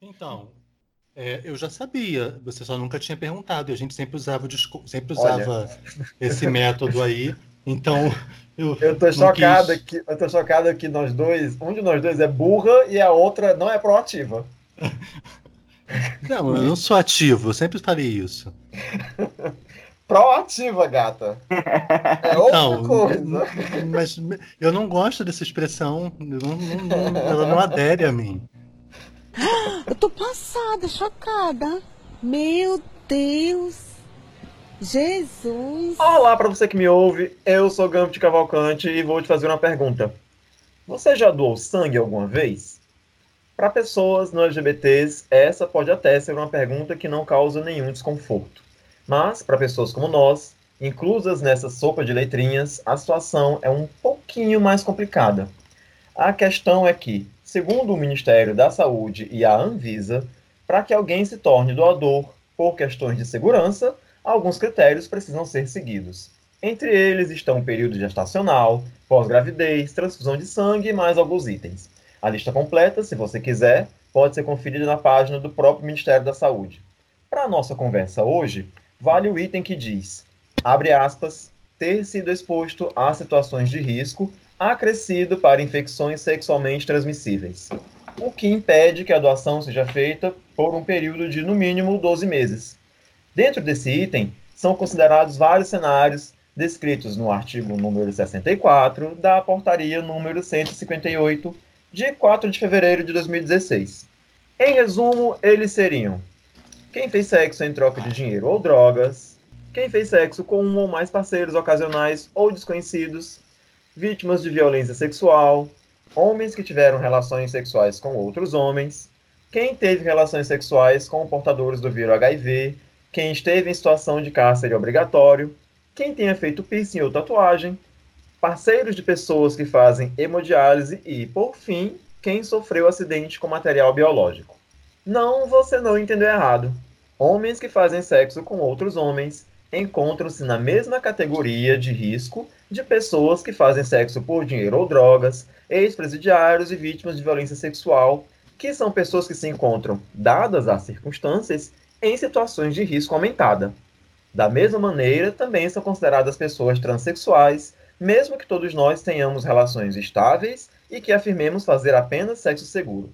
Então, é, eu já sabia, você só nunca tinha perguntado, e a gente sempre usava, sempre usava esse método aí. Então, eu. Eu tô chocado quis... que eu tô chocado que nós dois, um de nós dois é burra e a outra não é proativa. Não, eu não sou ativo, eu sempre falei isso. Proativa, gata. É outra não, coisa. Mas eu não gosto dessa expressão. Não, não, ela não adere a mim. Eu tô passada, chocada. Meu Deus. Jesus. Olá para você que me ouve. Eu sou Gambit Cavalcante e vou te fazer uma pergunta. Você já doou sangue alguma vez? Para pessoas no LGBTs, essa pode até ser uma pergunta que não causa nenhum desconforto. Mas, para pessoas como nós, inclusas nessa sopa de letrinhas, a situação é um pouquinho mais complicada. A questão é que, segundo o Ministério da Saúde e a Anvisa, para que alguém se torne doador por questões de segurança, alguns critérios precisam ser seguidos. Entre eles estão o período gestacional, pós-gravidez, transfusão de sangue e mais alguns itens. A lista completa, se você quiser, pode ser conferida na página do próprio Ministério da Saúde. Para a nossa conversa hoje, vale o item que diz, abre aspas, ter sido exposto a situações de risco acrescido para infecções sexualmente transmissíveis, o que impede que a doação seja feita por um período de no mínimo 12 meses. Dentro desse item, são considerados vários cenários descritos no artigo número 64 da portaria número 158 de 4 de fevereiro de 2016. Em resumo, eles seriam: quem fez sexo em troca de dinheiro ou drogas, quem fez sexo com um ou mais parceiros ocasionais ou desconhecidos, vítimas de violência sexual, homens que tiveram relações sexuais com outros homens, quem teve relações sexuais com portadores do vírus HIV, quem esteve em situação de cárcere obrigatório, quem tenha feito piercing ou tatuagem, parceiros de pessoas que fazem hemodiálise e, por fim, quem sofreu acidente com material biológico. Não, você não entendeu errado. Homens que fazem sexo com outros homens encontram-se na mesma categoria de risco de pessoas que fazem sexo por dinheiro ou drogas, ex-presidiários e vítimas de violência sexual, que são pessoas que se encontram, dadas as circunstâncias, em situações de risco aumentada. Da mesma maneira, também são consideradas pessoas transexuais mesmo que todos nós tenhamos relações estáveis e que afirmemos fazer apenas sexo seguro.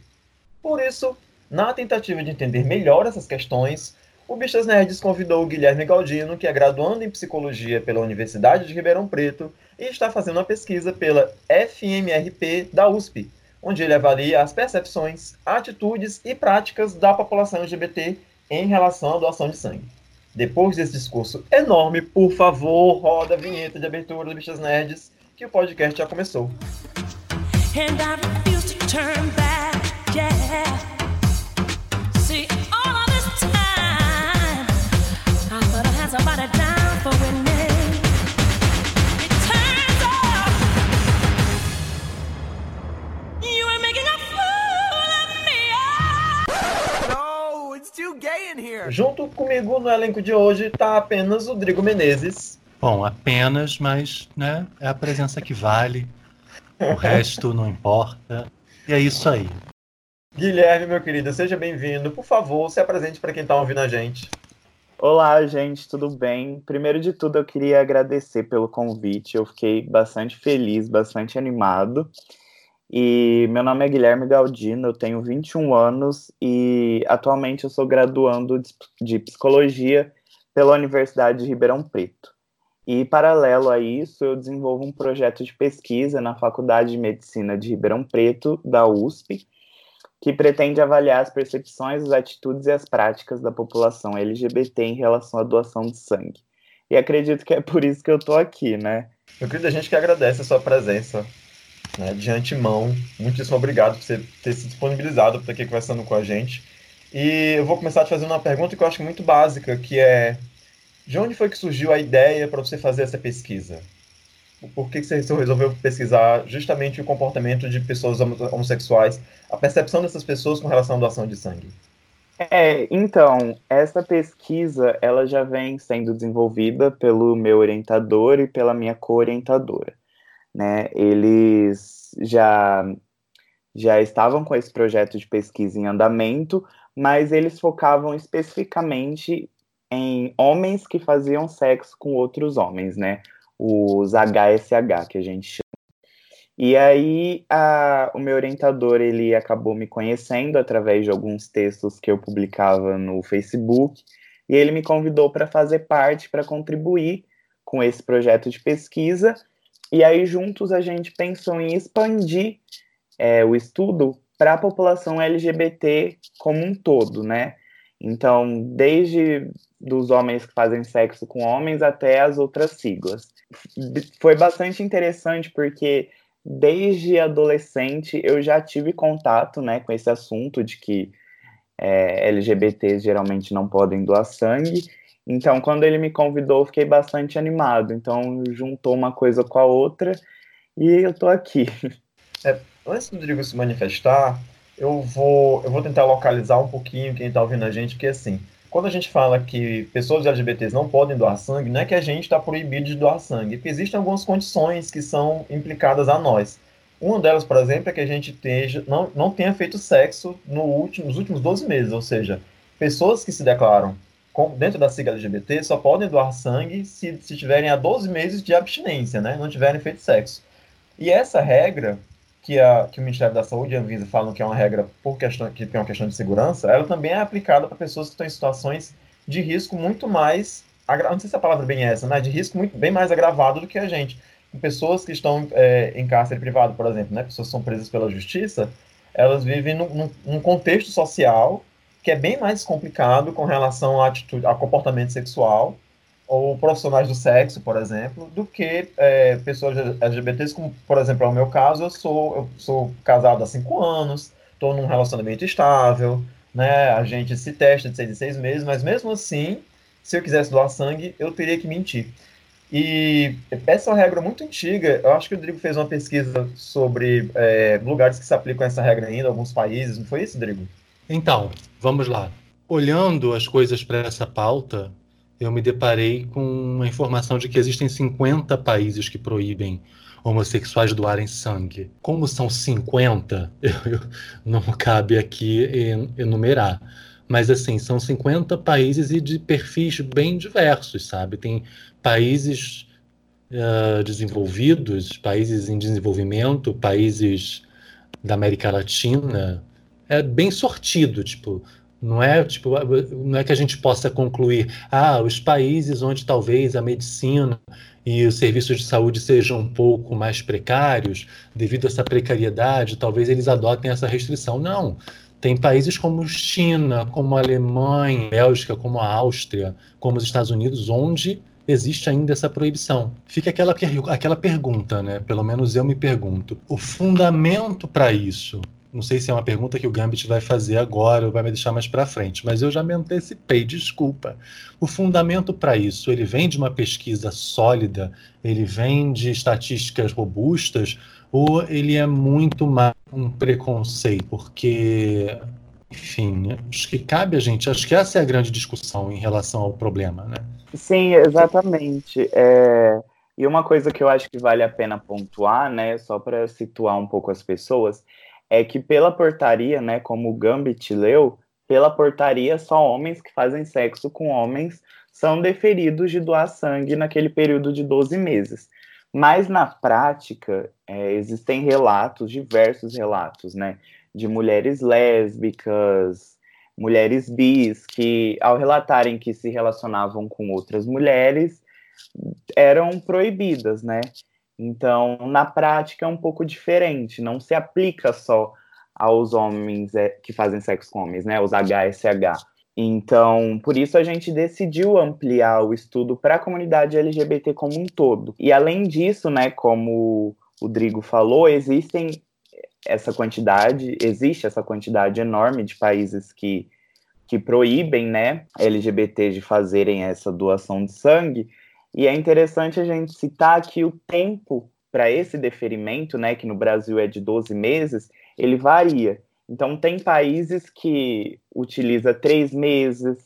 Por isso, na tentativa de entender melhor essas questões, o Bichas Nerds convidou o Guilherme Galdino, que é graduando em psicologia pela Universidade de Ribeirão Preto e está fazendo uma pesquisa pela FMRP da USP, onde ele avalia as percepções, atitudes e práticas da população LGBT em relação à doação de sangue. Depois desse discurso enorme, por favor, roda a vinheta de abertura do Bichas Nerds, que o podcast já começou. And I refuse to turn back, yeah. See, Junto comigo no elenco de hoje está apenas o Drigo Menezes. Bom, apenas, mas né, é a presença que vale. O resto não importa. E é isso aí. Guilherme, meu querido, seja bem-vindo. Por favor, se apresente para quem está ouvindo a gente. Olá, gente, tudo bem? Primeiro de tudo, eu queria agradecer pelo convite. Eu fiquei bastante feliz, bastante animado. E meu nome é Guilherme Galdino, eu tenho 21 anos e atualmente eu sou graduando de psicologia pela Universidade de Ribeirão Preto. E paralelo a isso, eu desenvolvo um projeto de pesquisa na Faculdade de Medicina de Ribeirão Preto, da USP, que pretende avaliar as percepções, as atitudes e as práticas da população LGBT em relação à doação de sangue. E acredito que é por isso que eu tô aqui, né? Eu queria a gente que agradece a sua presença né, de antemão. Muitíssimo obrigado por você ter se disponibilizado para aqui conversando com a gente. E eu vou começar te fazendo uma pergunta que eu acho muito básica, que é de onde foi que surgiu a ideia para você fazer essa pesquisa? Por que você resolveu pesquisar justamente o comportamento de pessoas homossexuais, a percepção dessas pessoas com relação à doação de sangue? É, então, essa pesquisa, ela já vem sendo desenvolvida pelo meu orientador e pela minha co-orientadora né? Eles já já estavam com esse projeto de pesquisa em andamento, mas eles focavam especificamente em homens que faziam sexo com outros homens, né? Os HSH, que a gente chama. E aí, a, o meu orientador, ele acabou me conhecendo através de alguns textos que eu publicava no Facebook, e ele me convidou para fazer parte, para contribuir com esse projeto de pesquisa, e aí juntos a gente pensou em expandir é, o estudo para a população LGBT como um todo, né? Então, desde dos homens que fazem sexo com homens até as outras siglas. Foi bastante interessante porque desde adolescente eu já tive contato, né, com esse assunto de que é, LGBTs geralmente não podem doar sangue. Então, quando ele me convidou, fiquei bastante animado. Então, juntou uma coisa com a outra e eu tô aqui. É, antes do Rodrigo se manifestar, eu vou, eu vou tentar localizar um pouquinho quem está ouvindo a gente, porque assim, quando a gente fala que pessoas LGBTs não podem doar sangue, não é que a gente está proibido de doar sangue, porque existem algumas condições que são implicadas a nós. Uma delas, por exemplo, é que a gente esteja, não, não tenha feito sexo no último, nos últimos 12 meses, ou seja, pessoas que se declaram dentro da sigla LGBT só podem doar sangue se, se tiverem há 12 meses de abstinência, né? Não tiverem feito sexo. E essa regra, que, a, que o Ministério da Saúde e a Anvisa falam que é uma regra por questão, que tem uma questão de segurança, ela também é aplicada para pessoas que estão em situações de risco muito mais, não sei se a palavra bem é essa, mas de risco muito, bem mais agravado do que a gente. Pessoas que estão é, em cárcere privado, por exemplo, né, pessoas que são presas pela justiça, elas vivem num, num, num contexto social que é bem mais complicado com relação à atitude, a comportamento sexual ou profissionais do sexo, por exemplo, do que é, pessoas LGBTs, como, por exemplo, é o meu caso, eu sou, eu sou casado há cinco anos, estou num relacionamento estável, né, a gente se testa de seis em seis meses, mas mesmo assim, se eu quisesse doar sangue, eu teria que mentir. E essa é uma regra muito antiga, eu acho que o Rodrigo fez uma pesquisa sobre é, lugares que se aplicam essa regra ainda, alguns países, não foi isso, Rodrigo? Então, vamos lá. Olhando as coisas para essa pauta, eu me deparei com a informação de que existem 50 países que proíbem homossexuais doarem sangue. Como são 50, eu, eu, não cabe aqui enumerar. Mas, assim, são 50 países e de perfis bem diversos, sabe? Tem países uh, desenvolvidos, países em desenvolvimento, países da América Latina. É bem sortido, tipo, não é, tipo, não é que a gente possa concluir, ah, os países onde talvez a medicina e os serviços de saúde sejam um pouco mais precários, devido a essa precariedade, talvez eles adotem essa restrição. Não. Tem países como China, como Alemanha, Bélgica, como a Áustria, como os Estados Unidos, onde existe ainda essa proibição. Fica aquela, aquela pergunta, né? Pelo menos eu me pergunto. O fundamento para isso não sei se é uma pergunta que o Gambit vai fazer agora ou vai me deixar mais para frente, mas eu já me antecipei, desculpa. O fundamento para isso, ele vem de uma pesquisa sólida, ele vem de estatísticas robustas, ou ele é muito mais um preconceito? Porque, enfim, acho que cabe a gente, acho que essa é a grande discussão em relação ao problema, né? Sim, exatamente. É... E uma coisa que eu acho que vale a pena pontuar, né, só para situar um pouco as pessoas, é que pela portaria, né, como o Gambit leu, pela portaria só homens que fazem sexo com homens são deferidos de doar sangue naquele período de 12 meses. Mas na prática, é, existem relatos, diversos relatos, né, de mulheres lésbicas, mulheres bis, que ao relatarem que se relacionavam com outras mulheres, eram proibidas, né? Então, na prática é um pouco diferente, não se aplica só aos homens é, que fazem sexo com homens, né, os HSH. Então, por isso a gente decidiu ampliar o estudo para a comunidade LGBT como um todo. E além disso, né, como o Drigo falou, existem essa quantidade, existe essa quantidade enorme de países que, que proíbem, né, LGBT de fazerem essa doação de sangue, e é interessante a gente citar que o tempo para esse deferimento, né, que no Brasil é de 12 meses, ele varia. Então, tem países que utiliza três meses,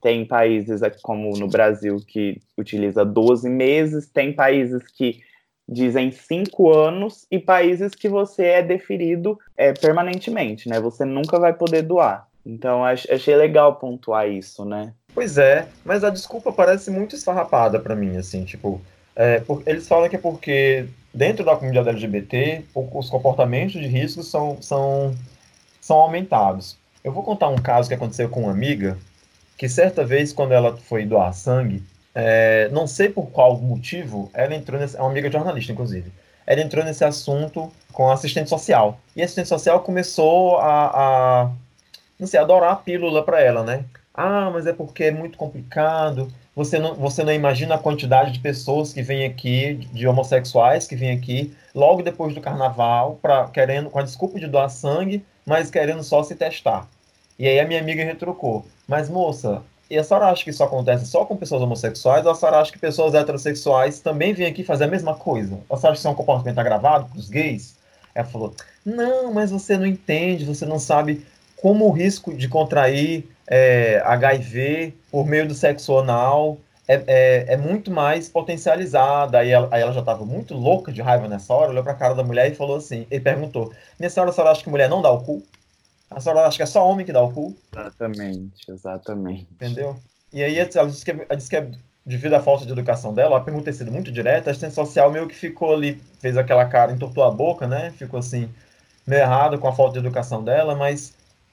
tem países como no Brasil que utiliza 12 meses, tem países que dizem cinco anos e países que você é deferido é, permanentemente, né? Você nunca vai poder doar. Então achei legal pontuar isso, né? Pois é, mas a desculpa parece muito esfarrapada para mim, assim, tipo, é, por, eles falam que é porque dentro da comunidade LGBT os comportamentos de risco são, são, são aumentados. Eu vou contar um caso que aconteceu com uma amiga que certa vez quando ela foi doar sangue, é, não sei por qual motivo, ela entrou nesse, é uma amiga jornalista, inclusive, ela entrou nesse assunto com a assistente social. E a assistente social começou a, a não sei, adorar a pílula para ela, né? Ah, mas é porque é muito complicado. Você não, você não imagina a quantidade de pessoas que vêm aqui, de homossexuais que vêm aqui, logo depois do carnaval, pra, querendo, com a desculpa de doar sangue, mas querendo só se testar. E aí a minha amiga retrucou. Mas, moça, e a senhora acha que isso acontece só com pessoas homossexuais ou a senhora acha que pessoas heterossexuais também vêm aqui fazer a mesma coisa? A senhora acha que isso é um comportamento agravado para os gays? Ela falou, não, mas você não entende, você não sabe como o risco de contrair é, HIV por meio do sexo anal é, é, é muito mais potencializado. Aí ela, aí ela já estava muito louca de raiva nessa hora, olhou para a cara da mulher e falou assim, e perguntou, nessa hora a senhora acha que mulher não dá o cu? A senhora acha que é só homem que dá o cu? Exatamente, exatamente. Entendeu? E aí ela disse que, ela disse que é devido à falta de educação dela, a pergunta ter sido muito direta, a assistente social meio que ficou ali, fez aquela cara, entortou a boca, né? Ficou assim, meio errado com a falta de educação dela, mas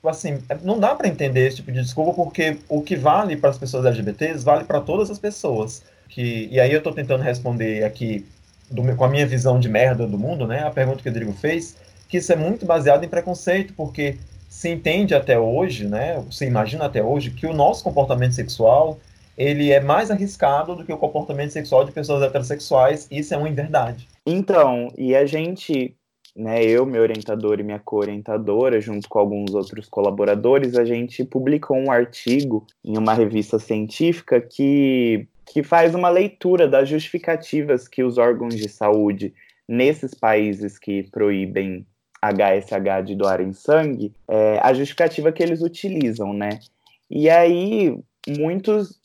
assim, não dá para entender esse tipo de desculpa porque o que vale para as pessoas LGBTs vale para todas as pessoas. Que, e aí eu estou tentando responder aqui do, com a minha visão de merda do mundo, né? A pergunta que o Rodrigo fez, que isso é muito baseado em preconceito, porque se entende até hoje, né, se imagina até hoje, que o nosso comportamento sexual ele é mais arriscado do que o comportamento sexual de pessoas heterossexuais, isso é uma inverdade. Então, e a gente, né, eu, meu orientador e minha co-orientadora, junto com alguns outros colaboradores, a gente publicou um artigo em uma revista científica que, que faz uma leitura das justificativas que os órgãos de saúde nesses países que proíbem HSH de doarem sangue, é, a justificativa que eles utilizam, né? E aí, muitos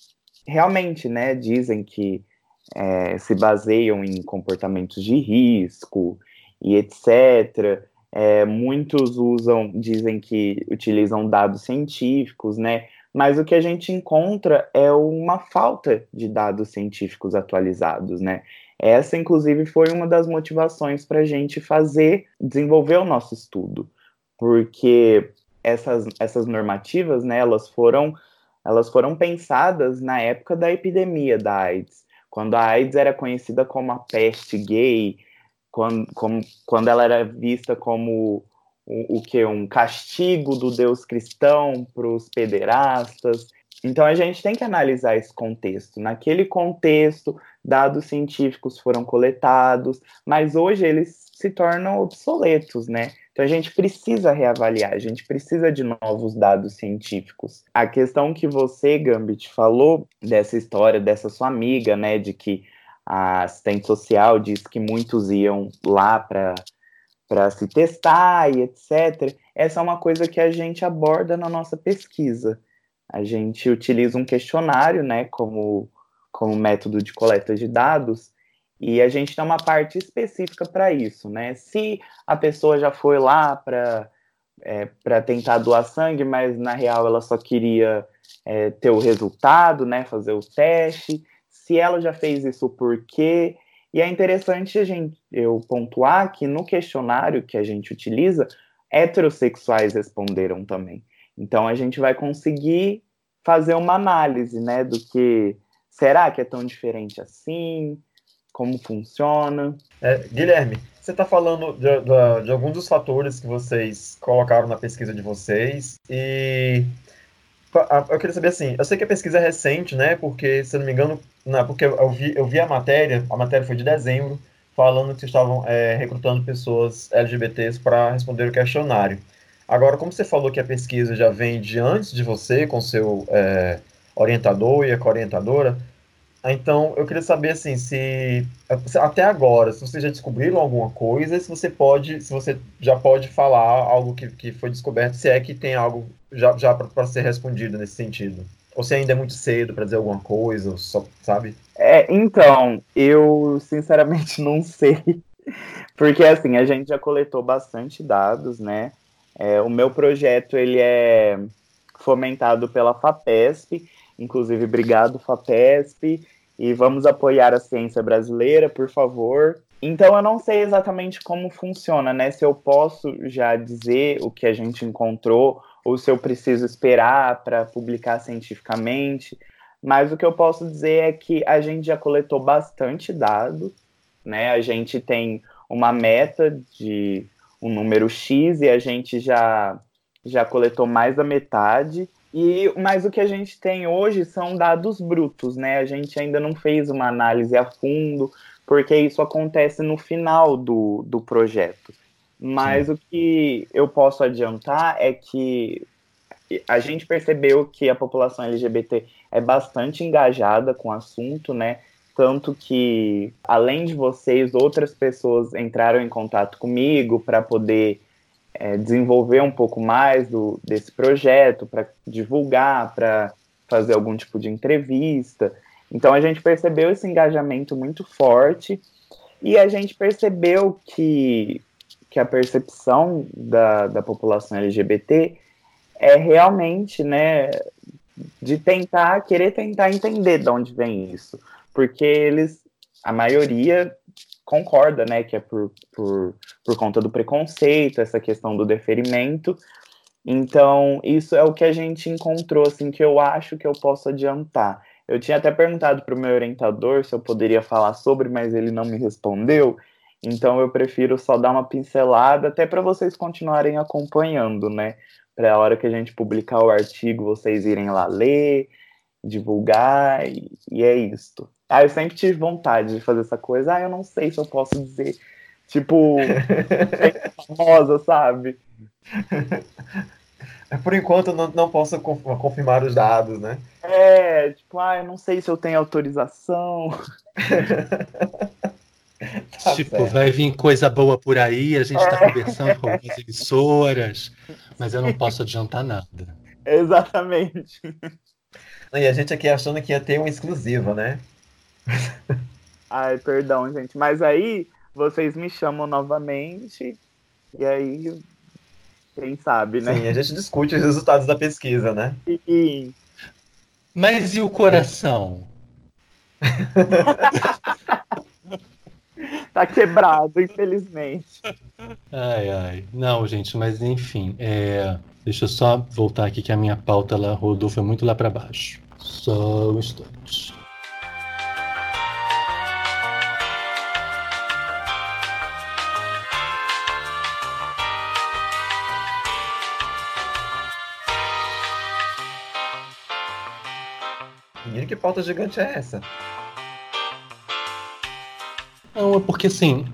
realmente, né, dizem que é, se baseiam em comportamentos de risco e etc. É, muitos usam, dizem que utilizam dados científicos, né? Mas o que a gente encontra é uma falta de dados científicos atualizados, né? Essa, inclusive, foi uma das motivações para a gente fazer, desenvolver o nosso estudo, porque essas, essas normativas, né, elas foram, elas foram pensadas na época da epidemia da AIDS, quando a AIDS era conhecida como a peste gay, quando, como, quando ela era vista como o, o que um castigo do Deus cristão para os pederastas. Então a gente tem que analisar esse contexto. Naquele contexto, dados científicos foram coletados, mas hoje eles se tornam obsoletos, né? Então a gente precisa reavaliar, a gente precisa de novos dados científicos. A questão que você, Gambit, falou dessa história dessa sua amiga, né, de que a assistente social disse que muitos iam lá para para se testar e etc. Essa é uma coisa que a gente aborda na nossa pesquisa. A gente utiliza um questionário, né, como como método de coleta de dados, e a gente tem uma parte específica para isso, né? Se a pessoa já foi lá para é, para tentar doar sangue, mas na real ela só queria é, ter o resultado, né? Fazer o teste. Se ela já fez isso, por quê? E é interessante a gente, eu pontuar que no questionário que a gente utiliza, heterossexuais responderam também. Então a gente vai conseguir fazer uma análise, né, do que Será que é tão diferente assim? Como funciona? É, Guilherme, você está falando de, de, de, alguns dos fatores que vocês colocaram na pesquisa de vocês e eu queria saber assim, eu sei que a pesquisa é recente, né? Porque, se eu não me engano, não, porque eu vi, eu vi a matéria, a matéria foi de dezembro, falando que estavam é, recrutando pessoas LGBTs para responder o questionário. Agora, como você falou que a pesquisa já vem de antes de você, com seu é, orientador e a orientadora. Então, eu queria saber assim, se até agora, se vocês já descobriram alguma coisa, se você pode, se você já pode falar algo que, que foi descoberto, se é que tem algo já, já para ser respondido nesse sentido. Ou se ainda é muito cedo para dizer alguma coisa, só, sabe? É, então, eu sinceramente não sei. Porque assim, a gente já coletou bastante dados, né? É, o meu projeto ele é fomentado pela FAPESP, inclusive obrigado FAPESP, e vamos apoiar a ciência brasileira, por favor. Então eu não sei exatamente como funciona, né? Se eu posso já dizer o que a gente encontrou ou se eu preciso esperar para publicar cientificamente. Mas o que eu posso dizer é que a gente já coletou bastante dado, né? A gente tem uma meta de um número X e a gente já já coletou mais da metade. E mas o que a gente tem hoje são dados brutos, né? A gente ainda não fez uma análise a fundo, porque isso acontece no final do, do projeto. Mas Sim. o que eu posso adiantar é que a gente percebeu que a população LGBT é bastante engajada com o assunto, né? Tanto que, além de vocês, outras pessoas entraram em contato comigo para poder é, desenvolver um pouco mais do, desse projeto, para divulgar, para fazer algum tipo de entrevista. Então a gente percebeu esse engajamento muito forte e a gente percebeu que, que a percepção da, da população LGBT é realmente, né, de tentar, querer tentar entender de onde vem isso. Porque eles, a maioria concorda, né, que é por, por, por conta do preconceito, essa questão do deferimento. Então, isso é o que a gente encontrou, assim, que eu acho que eu posso adiantar. Eu tinha até perguntado para o meu orientador se eu poderia falar sobre, mas ele não me respondeu. Então eu prefiro só dar uma pincelada, até para vocês continuarem acompanhando, né? Para a hora que a gente publicar o artigo, vocês irem lá ler, divulgar, e, e é isto. Ah, eu sempre tive vontade de fazer essa coisa. Ah, eu não sei se eu posso dizer, tipo, famosa, sabe? É, por enquanto, não, não posso confirmar os dados, né? É, tipo, ah, eu não sei se eu tenho autorização. tá tipo, certo. vai vir coisa boa por aí, a gente está conversando com algumas emissoras, mas eu não posso adiantar nada. Exatamente. E a gente aqui achando que ia ter uma exclusiva, né? Ai, perdão, gente. Mas aí vocês me chamam novamente e aí quem sabe, né? Sim, a gente discute os resultados da pesquisa, né? Sim. Mas e o coração? Tá quebrado, infelizmente. Ai, ai. Não, gente, mas enfim. É... Deixa eu só voltar aqui que a minha pauta ela rodou, foi muito lá para baixo. Só um instante. Menino, que pauta gigante é essa? Não, é porque assim,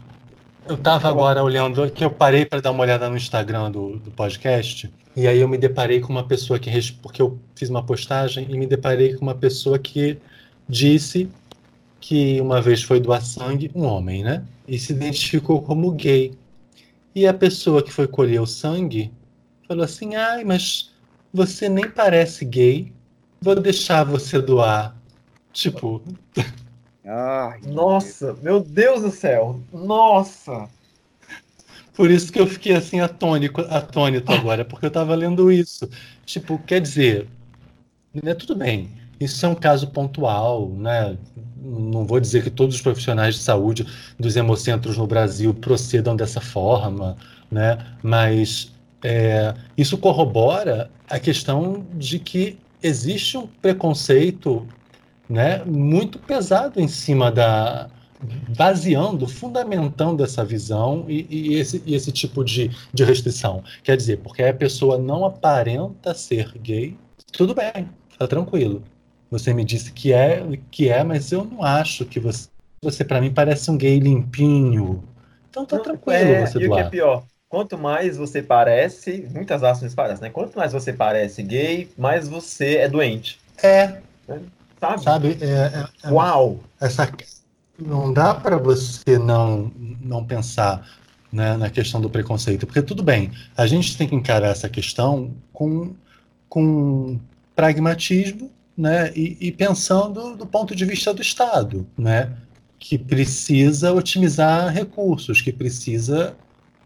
eu tava agora olhando, que eu parei para dar uma olhada no Instagram do, do, podcast, e aí eu me deparei com uma pessoa que, porque eu fiz uma postagem e me deparei com uma pessoa que disse que uma vez foi doar sangue, um homem, né? E se identificou como gay. E a pessoa que foi colher o sangue falou assim: ai, mas você nem parece gay, vou deixar você doar. Tipo. Ai, nossa, meu Deus do céu! Nossa! Por isso que eu fiquei assim atônico, atônito agora, porque eu estava lendo isso. Tipo, quer dizer, né, tudo bem, isso é um caso pontual, né? Não vou dizer que todos os profissionais de saúde dos hemocentros no Brasil procedam dessa forma, né? Mas é, isso corrobora a questão de que existe um preconceito né, muito pesado em cima da. baseando, fundamentando essa visão e, e esse, e esse tipo de, de restrição. Quer dizer, porque a pessoa não aparenta ser gay, tudo bem, tá tranquilo. Você me disse que é, que é, mas eu não acho que você. Você, para mim, parece um gay limpinho. Então tá não, tranquilo é, você E o que é pior? quanto mais você parece, muitas ações parecem, né? Quanto mais você parece gay, mais você é doente. É. Sabe? Sabe? É, é, é, Uau! Essa, não dá para você não, não pensar né, na questão do preconceito, porque tudo bem, a gente tem que encarar essa questão com, com pragmatismo né, e, e pensando do ponto de vista do Estado, né, que precisa otimizar recursos, que precisa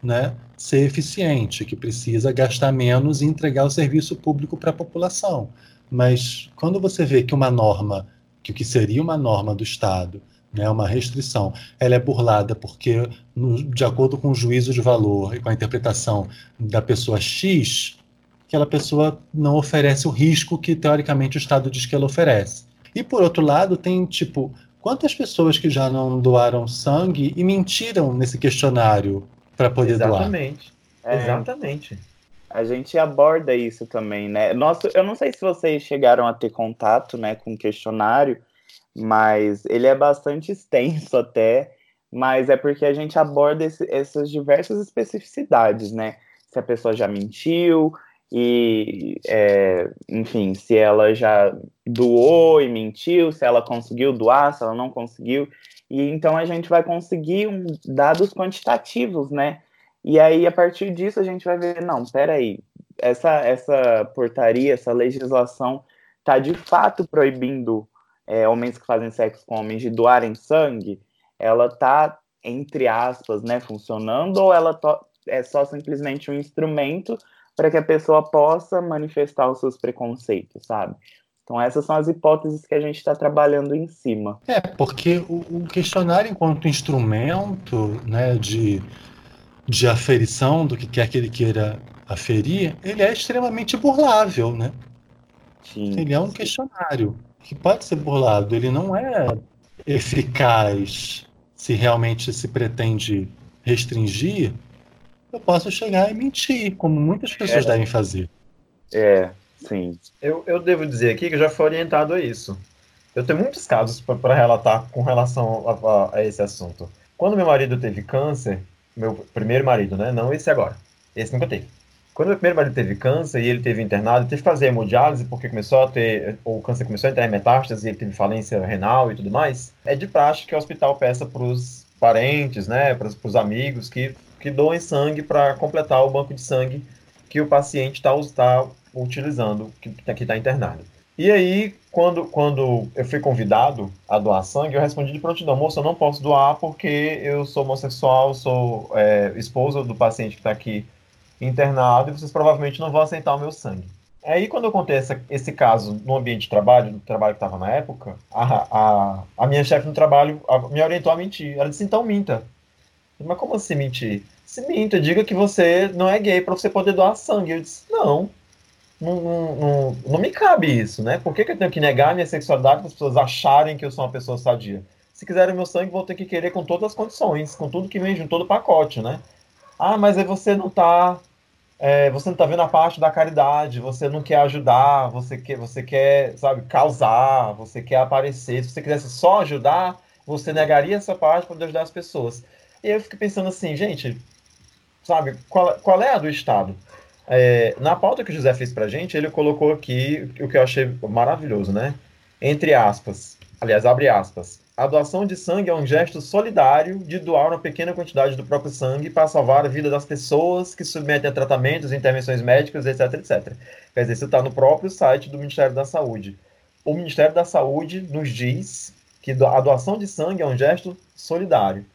né, ser eficiente, que precisa gastar menos e entregar o serviço público para a população. Mas quando você vê que uma norma, que o que seria uma norma do Estado, né, uma restrição, ela é burlada porque, no, de acordo com o juízo de valor e com a interpretação da pessoa X, aquela pessoa não oferece o risco que, teoricamente, o Estado diz que ela oferece. E, por outro lado, tem, tipo, quantas pessoas que já não doaram sangue e mentiram nesse questionário para poder Exatamente. doar? É, Exatamente. A gente aborda isso também, né? Nossa, eu não sei se vocês chegaram a ter contato, né, com o questionário, mas ele é bastante extenso até, mas é porque a gente aborda esse, essas diversas especificidades, né? Se a pessoa já mentiu, e, é, enfim, se ela já doou e mentiu, se ela conseguiu doar, se ela não conseguiu. E então a gente vai conseguir um, dados quantitativos, né? E aí, a partir disso, a gente vai ver, não, peraí, essa, essa portaria, essa legislação está de fato proibindo é, homens que fazem sexo com homens de doarem sangue, ela está, entre aspas, né, funcionando, ou ela é só simplesmente um instrumento para que a pessoa possa manifestar os seus preconceitos, sabe? Então essas são as hipóteses que a gente está trabalhando em cima. É, porque o, o, questionário enquanto instrumento né, de, de aferição do que quer que ele queira aferir, ele é extremamente burlável, né? Sim. Ele é um questionário que pode ser burlado, ele não é eficaz se realmente se pretende restringir, eu posso chegar e mentir, como muitas pessoas é. devem fazer. É, sim. Eu, eu devo dizer aqui que já fui orientado a isso. Eu tenho muitos casos para relatar com relação a, a, a, esse assunto. Quando meu marido teve câncer, meu primeiro marido, né? Não esse agora. Esse nunca teve. Quando meu primeiro marido teve câncer e ele teve internado, teve que fazer hemodiálise porque começou a ter, o câncer começou a entrar em metástase e ele teve falência renal e tudo mais. É de praxe que o hospital peça para os parentes, né, para os amigos que que doem sangue para completar o banco de sangue que o paciente está tá utilizando, que está internado. E aí, quando, quando eu fui convidado a doar sangue, eu respondi de prontidão, moça, eu não posso doar porque eu sou homossexual, sou é, esposa do paciente que está aqui internado e vocês provavelmente não vão aceitar o meu sangue. Aí, quando eu contei essa, esse caso no ambiente de trabalho, no trabalho que estava na época, a, a, a minha chefe no trabalho a, me orientou a mentir. Ela disse, então minta. Mas como assim mentir? Se minta, diga que você não é gay para você poder doar sangue. Eu disse, não, não, não, não, me cabe isso, né? Por que, que eu tenho que negar minha sexualidade para as pessoas acharem que eu sou uma pessoa sadia? Se quiserem meu sangue, vou ter que querer com todas as condições, com tudo que vem junto, todo o pacote, né? Ah, mas aí você não está é, você não tá vendo a parte da caridade, você não quer ajudar, você quer, você quer, sabe, causar, você quer aparecer. Se você quisesse só ajudar, você negaria essa parte para ajudar as pessoas. E eu fico pensando assim, gente, sabe, qual, qual é a do Estado? É, na pauta que o José fez pra gente, ele colocou aqui o que eu achei maravilhoso, né? Entre aspas, aliás, abre aspas. A doação de sangue é um gesto solidário de doar uma pequena quantidade do próprio sangue para salvar a vida das pessoas que submetem a tratamentos, intervenções médicas, etc, etc. Quer dizer, isso está no próprio site do Ministério da Saúde. O Ministério da Saúde nos diz que a doação de sangue é um gesto solidário.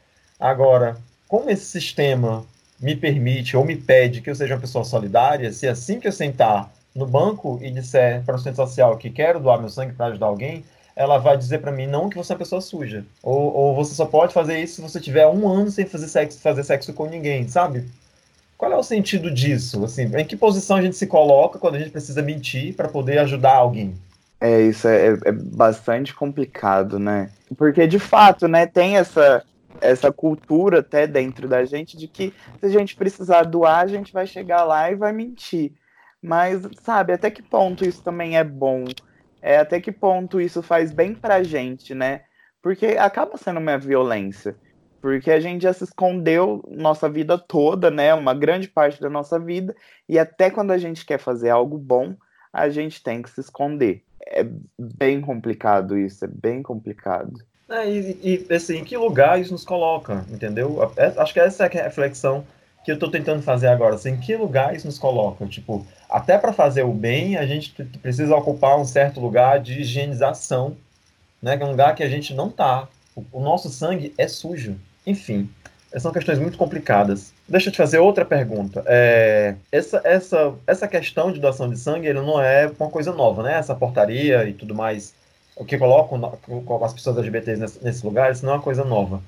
Agora, como esse sistema me permite ou me pede que eu seja uma pessoa solidária, se assim que eu sentar no banco e disser para o centro social que quero doar meu sangue para ajudar alguém, ela vai dizer para mim não que você é uma pessoa suja. Ou, ou você só pode fazer isso se você tiver um ano sem fazer sexo, fazer sexo com ninguém, sabe? Qual é o sentido disso? Assim, em que posição a gente se coloca quando a gente precisa mentir para poder ajudar alguém? É, isso é, é, bastante complicado, né? Porque, de fato, né, tem essa, essa cultura até dentro da gente de que se a gente precisar doar, a gente vai chegar lá e vai mentir. Mas, sabe, até que ponto isso também é bom? É, até que ponto isso faz bem pra gente, né? Porque acaba sendo uma violência. Porque a gente já se escondeu nossa vida toda, né? Uma grande parte da nossa vida. E até quando a gente quer fazer algo bom, a gente tem que se esconder. É bem complicado isso, é bem complicado. É, e, e, assim, em que lugar isso nos coloca, entendeu? É, acho que essa é a reflexão que eu estou tentando fazer agora. Assim, em que lugar isso nos coloca? Tipo, até para fazer o bem, a gente precisa ocupar um certo lugar de higienização, né? Que é um lugar que a gente não tá. O, o nosso sangue é sujo. Enfim, são questões muito complicadas. Deixa eu te fazer outra pergunta. É, essa, essa, essa questão de doação de sangue ele não é uma coisa nova, né? Essa portaria e tudo mais, o que colocam as pessoas LGBTs nesse, nesse lugar, isso não é uma coisa nova.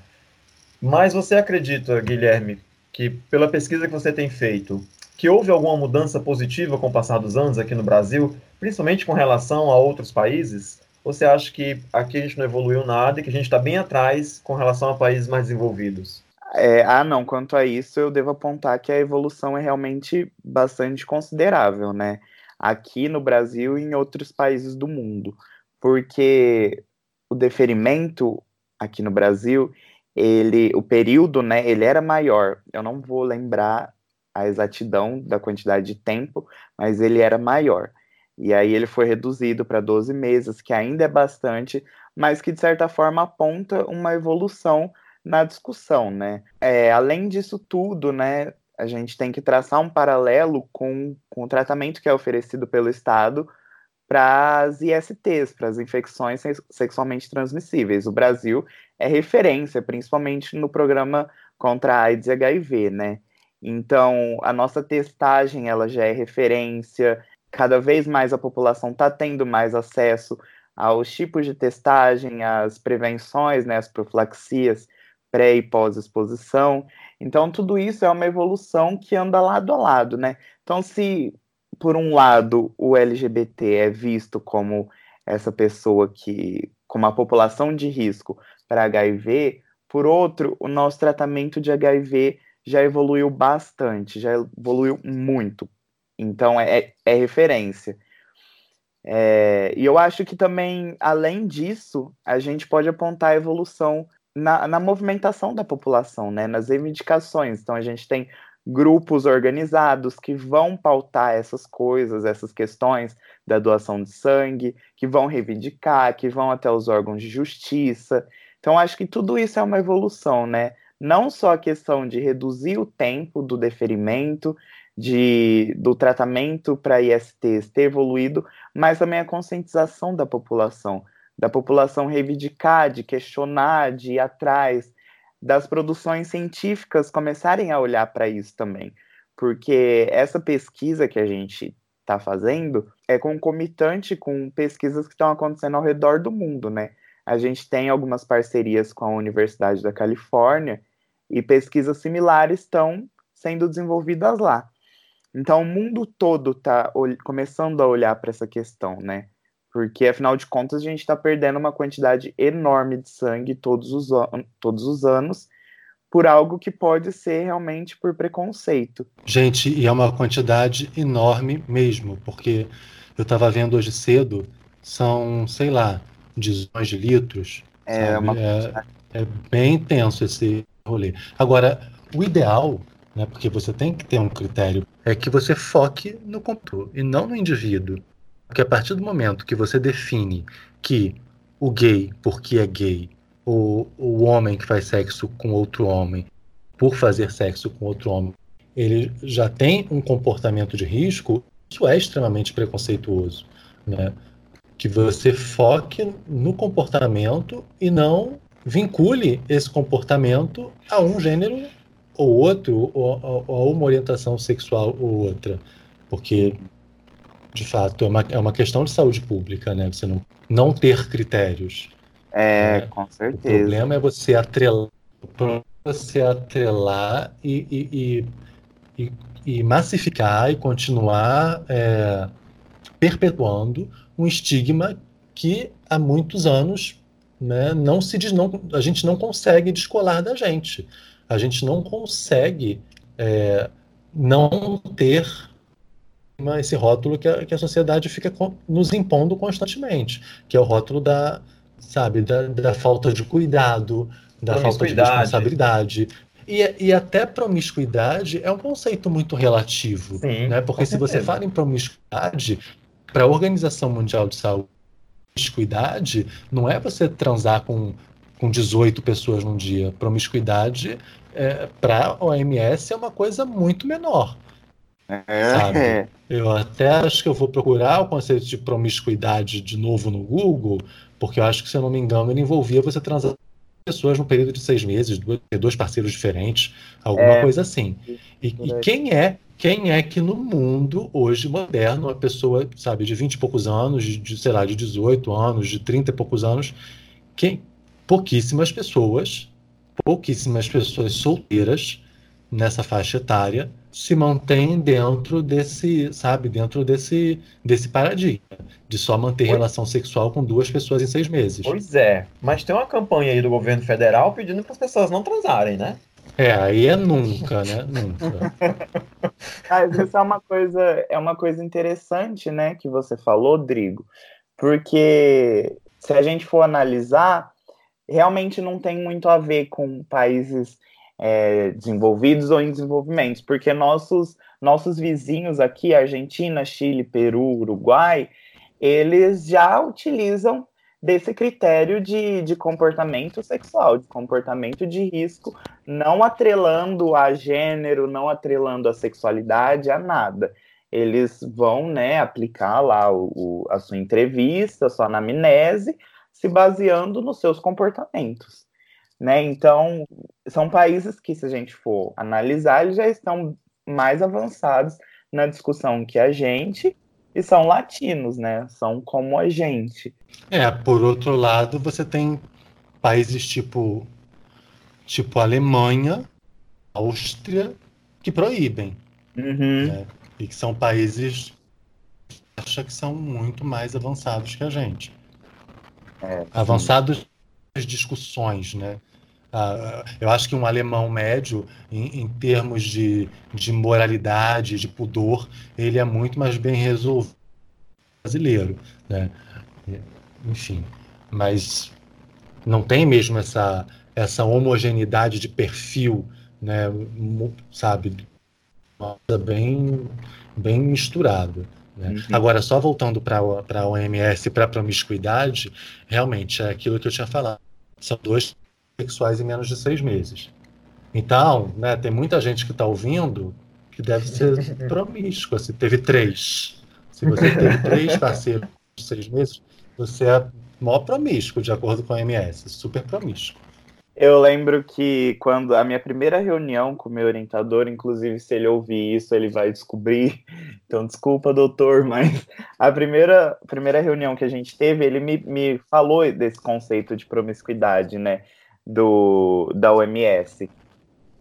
Mas você acredita, Guilherme, que pela pesquisa que você tem feito, que houve alguma mudança positiva com o passar dos anos aqui no Brasil, principalmente com relação a outros países? Ou você acha que aqui a gente não evoluiu nada e que a gente está bem atrás com relação a países mais desenvolvidos? É, ah, não. Quanto a isso, eu devo apontar que a evolução é realmente bastante considerável, né? Aqui no Brasil e em outros países do mundo. Porque o deferimento aqui no Brasil, ele, o período, né, ele era maior. Eu não vou lembrar a exatidão da quantidade de tempo, mas ele era maior. E aí ele foi reduzido para 12 meses, que ainda é bastante, mas que de certa forma aponta uma evolução na discussão, né? É, além disso tudo, né, a gente tem que traçar um paralelo com, com o tratamento que é oferecido pelo Estado para as ISTs, para as infecções sexualmente transmissíveis. O Brasil é referência, principalmente no programa contra AIDS e HIV, né? Então, a nossa testagem ela já é referência, cada vez mais a população está tendo mais acesso aos tipos de testagem, às prevenções, né, as profilaxias pré e pós-exposição. Então, tudo isso é uma evolução que anda lado a lado, né? Então, se por um lado o LGBT é visto como essa pessoa que, como a população de risco para HIV, por outro, o nosso tratamento de HIV já evoluiu bastante, já evoluiu muito. Então, é, é referência. É, e eu acho que também, além disso, a gente pode apontar a evolução na, na movimentação da população, né, nas reivindicações. Então a gente tem grupos organizados que vão pautar essas coisas, essas questões da doação de sangue, que vão reivindicar, que vão até os órgãos de justiça. Então acho que tudo isso é uma evolução, né? Não só a questão de reduzir o tempo do deferimento, de, do tratamento para ISTs ter evoluído, mas também a conscientização da população da população reivindicar, de questionar, de ir atrás, das produções científicas começarem a olhar para isso também. Porque essa pesquisa que a gente está fazendo é concomitante com pesquisas que estão acontecendo ao redor do mundo, né? A gente tem algumas parcerias com a Universidade da Califórnia e pesquisas similares estão sendo desenvolvidas lá. Então, o mundo todo está começando a olhar para essa questão, né? Porque, afinal de contas, a gente está perdendo uma quantidade enorme de sangue todos os, todos os anos por algo que pode ser realmente por preconceito. Gente, e é uma quantidade enorme mesmo, porque eu estava vendo hoje cedo, são, sei lá, dizões de litros. É, uma... é, é bem intenso esse rolê. Agora, o ideal, né, porque você tem que ter um critério, é que você foque no computador e não no indivíduo. Porque a partir do momento que você define que o gay, porque é gay, ou o homem que faz sexo com outro homem, por fazer sexo com outro homem, ele já tem um comportamento de risco, isso é extremamente preconceituoso. Né? Que você foque no comportamento e não vincule esse comportamento a um gênero ou outro, ou a uma orientação sexual ou outra. Porque de fato, é uma, é uma questão de saúde pública, né? Você não, não ter critérios. É, né? com certeza. O problema é você atrelar, você atrelar e, e, e, e massificar e continuar é, perpetuando um estigma que há muitos anos né, não se não, a gente não consegue descolar da gente. A gente não consegue é, não ter esse rótulo que a, que a sociedade fica nos impondo constantemente, que é o rótulo da, sabe, da, da falta de cuidado, da falta de responsabilidade. E, e até promiscuidade é um conceito muito relativo, Sim, né? Porque se você fala em promiscuidade, para a Organização Mundial de Saúde, promiscuidade não é você transar com, com 18 pessoas num dia. Promiscuidade é, para a OMS é uma coisa muito menor. É. Sabe? Eu até acho que eu vou procurar o conceito de promiscuidade de novo no Google, porque eu acho que, se eu não me engano, ele envolvia você transar pessoas no período de seis meses, dois parceiros diferentes, alguma é. coisa assim. E, e, quem é quem é que no mundo hoje moderno, uma pessoa, sabe, de 20 e poucos anos, de, de sei lá, de 18 anos, de 30 e poucos anos, quem pouquíssimas pessoas, pouquíssimas pessoas solteiras nessa faixa etária se mantêm dentro desse, sabe, dentro desse, desse paradigma de só manter pois... relação sexual com duas pessoas em seis meses. Pois é, mas tem uma campanha aí do governo federal pedindo para as pessoas não transarem, né? É, aí é nunca, né? Nunca. Mas isso é uma coisa, é uma coisa interessante, né, que você falou, Drigo, porque se a gente for analisar, realmente não tem muito a ver com países é, desenvolvidos ou em desenvolvimento, porque nossos, nossos vizinhos aqui, Argentina, Chile, Peru, Uruguai, eles já utilizam desse critério de, de comportamento sexual, de comportamento de risco, não atrelando a gênero, não atrelando a sexualidade, a nada. Eles vão né, aplicar lá o, o, a sua entrevista, a sua anamnese, se baseando nos seus comportamentos. Né? Então, são países que, se a gente for analisar, eles já estão mais avançados na discussão que a gente, e são latinos, né? São como a gente. É, por outro lado, você tem países tipo tipo Alemanha, Áustria, que proíbem. Uhum. Né? E que são países acha que são muito mais avançados que a gente. É, avançados nas discussões, né? Uh, eu acho que um alemão médio, em, em, termos de, de moralidade, de pudor, ele é muito mais bem resolvido brasileiro, né? Enfim, mas não tem mesmo essa, essa homogeneidade de perfil, né? Sabe? Bem, bem misturada. Né? Uhum. Agora, só voltando para a OMS e para a promiscuidade, realmente é aquilo que eu tinha falado. São dois sexuais em menos de seis meses. Então, né, tem muita gente que está ouvindo que deve ser promíscua. Se teve três. Se você teve três parceiros em seis meses, você é maior promíscuo, de acordo com a OMS. Super promíscuo. Eu lembro que quando a minha primeira reunião com o meu orientador, inclusive se ele ouvir isso, ele vai descobrir. Então, desculpa, doutor, mas a primeira, primeira reunião que a gente teve, ele me, me falou desse conceito de promiscuidade, né? Do, da OMS.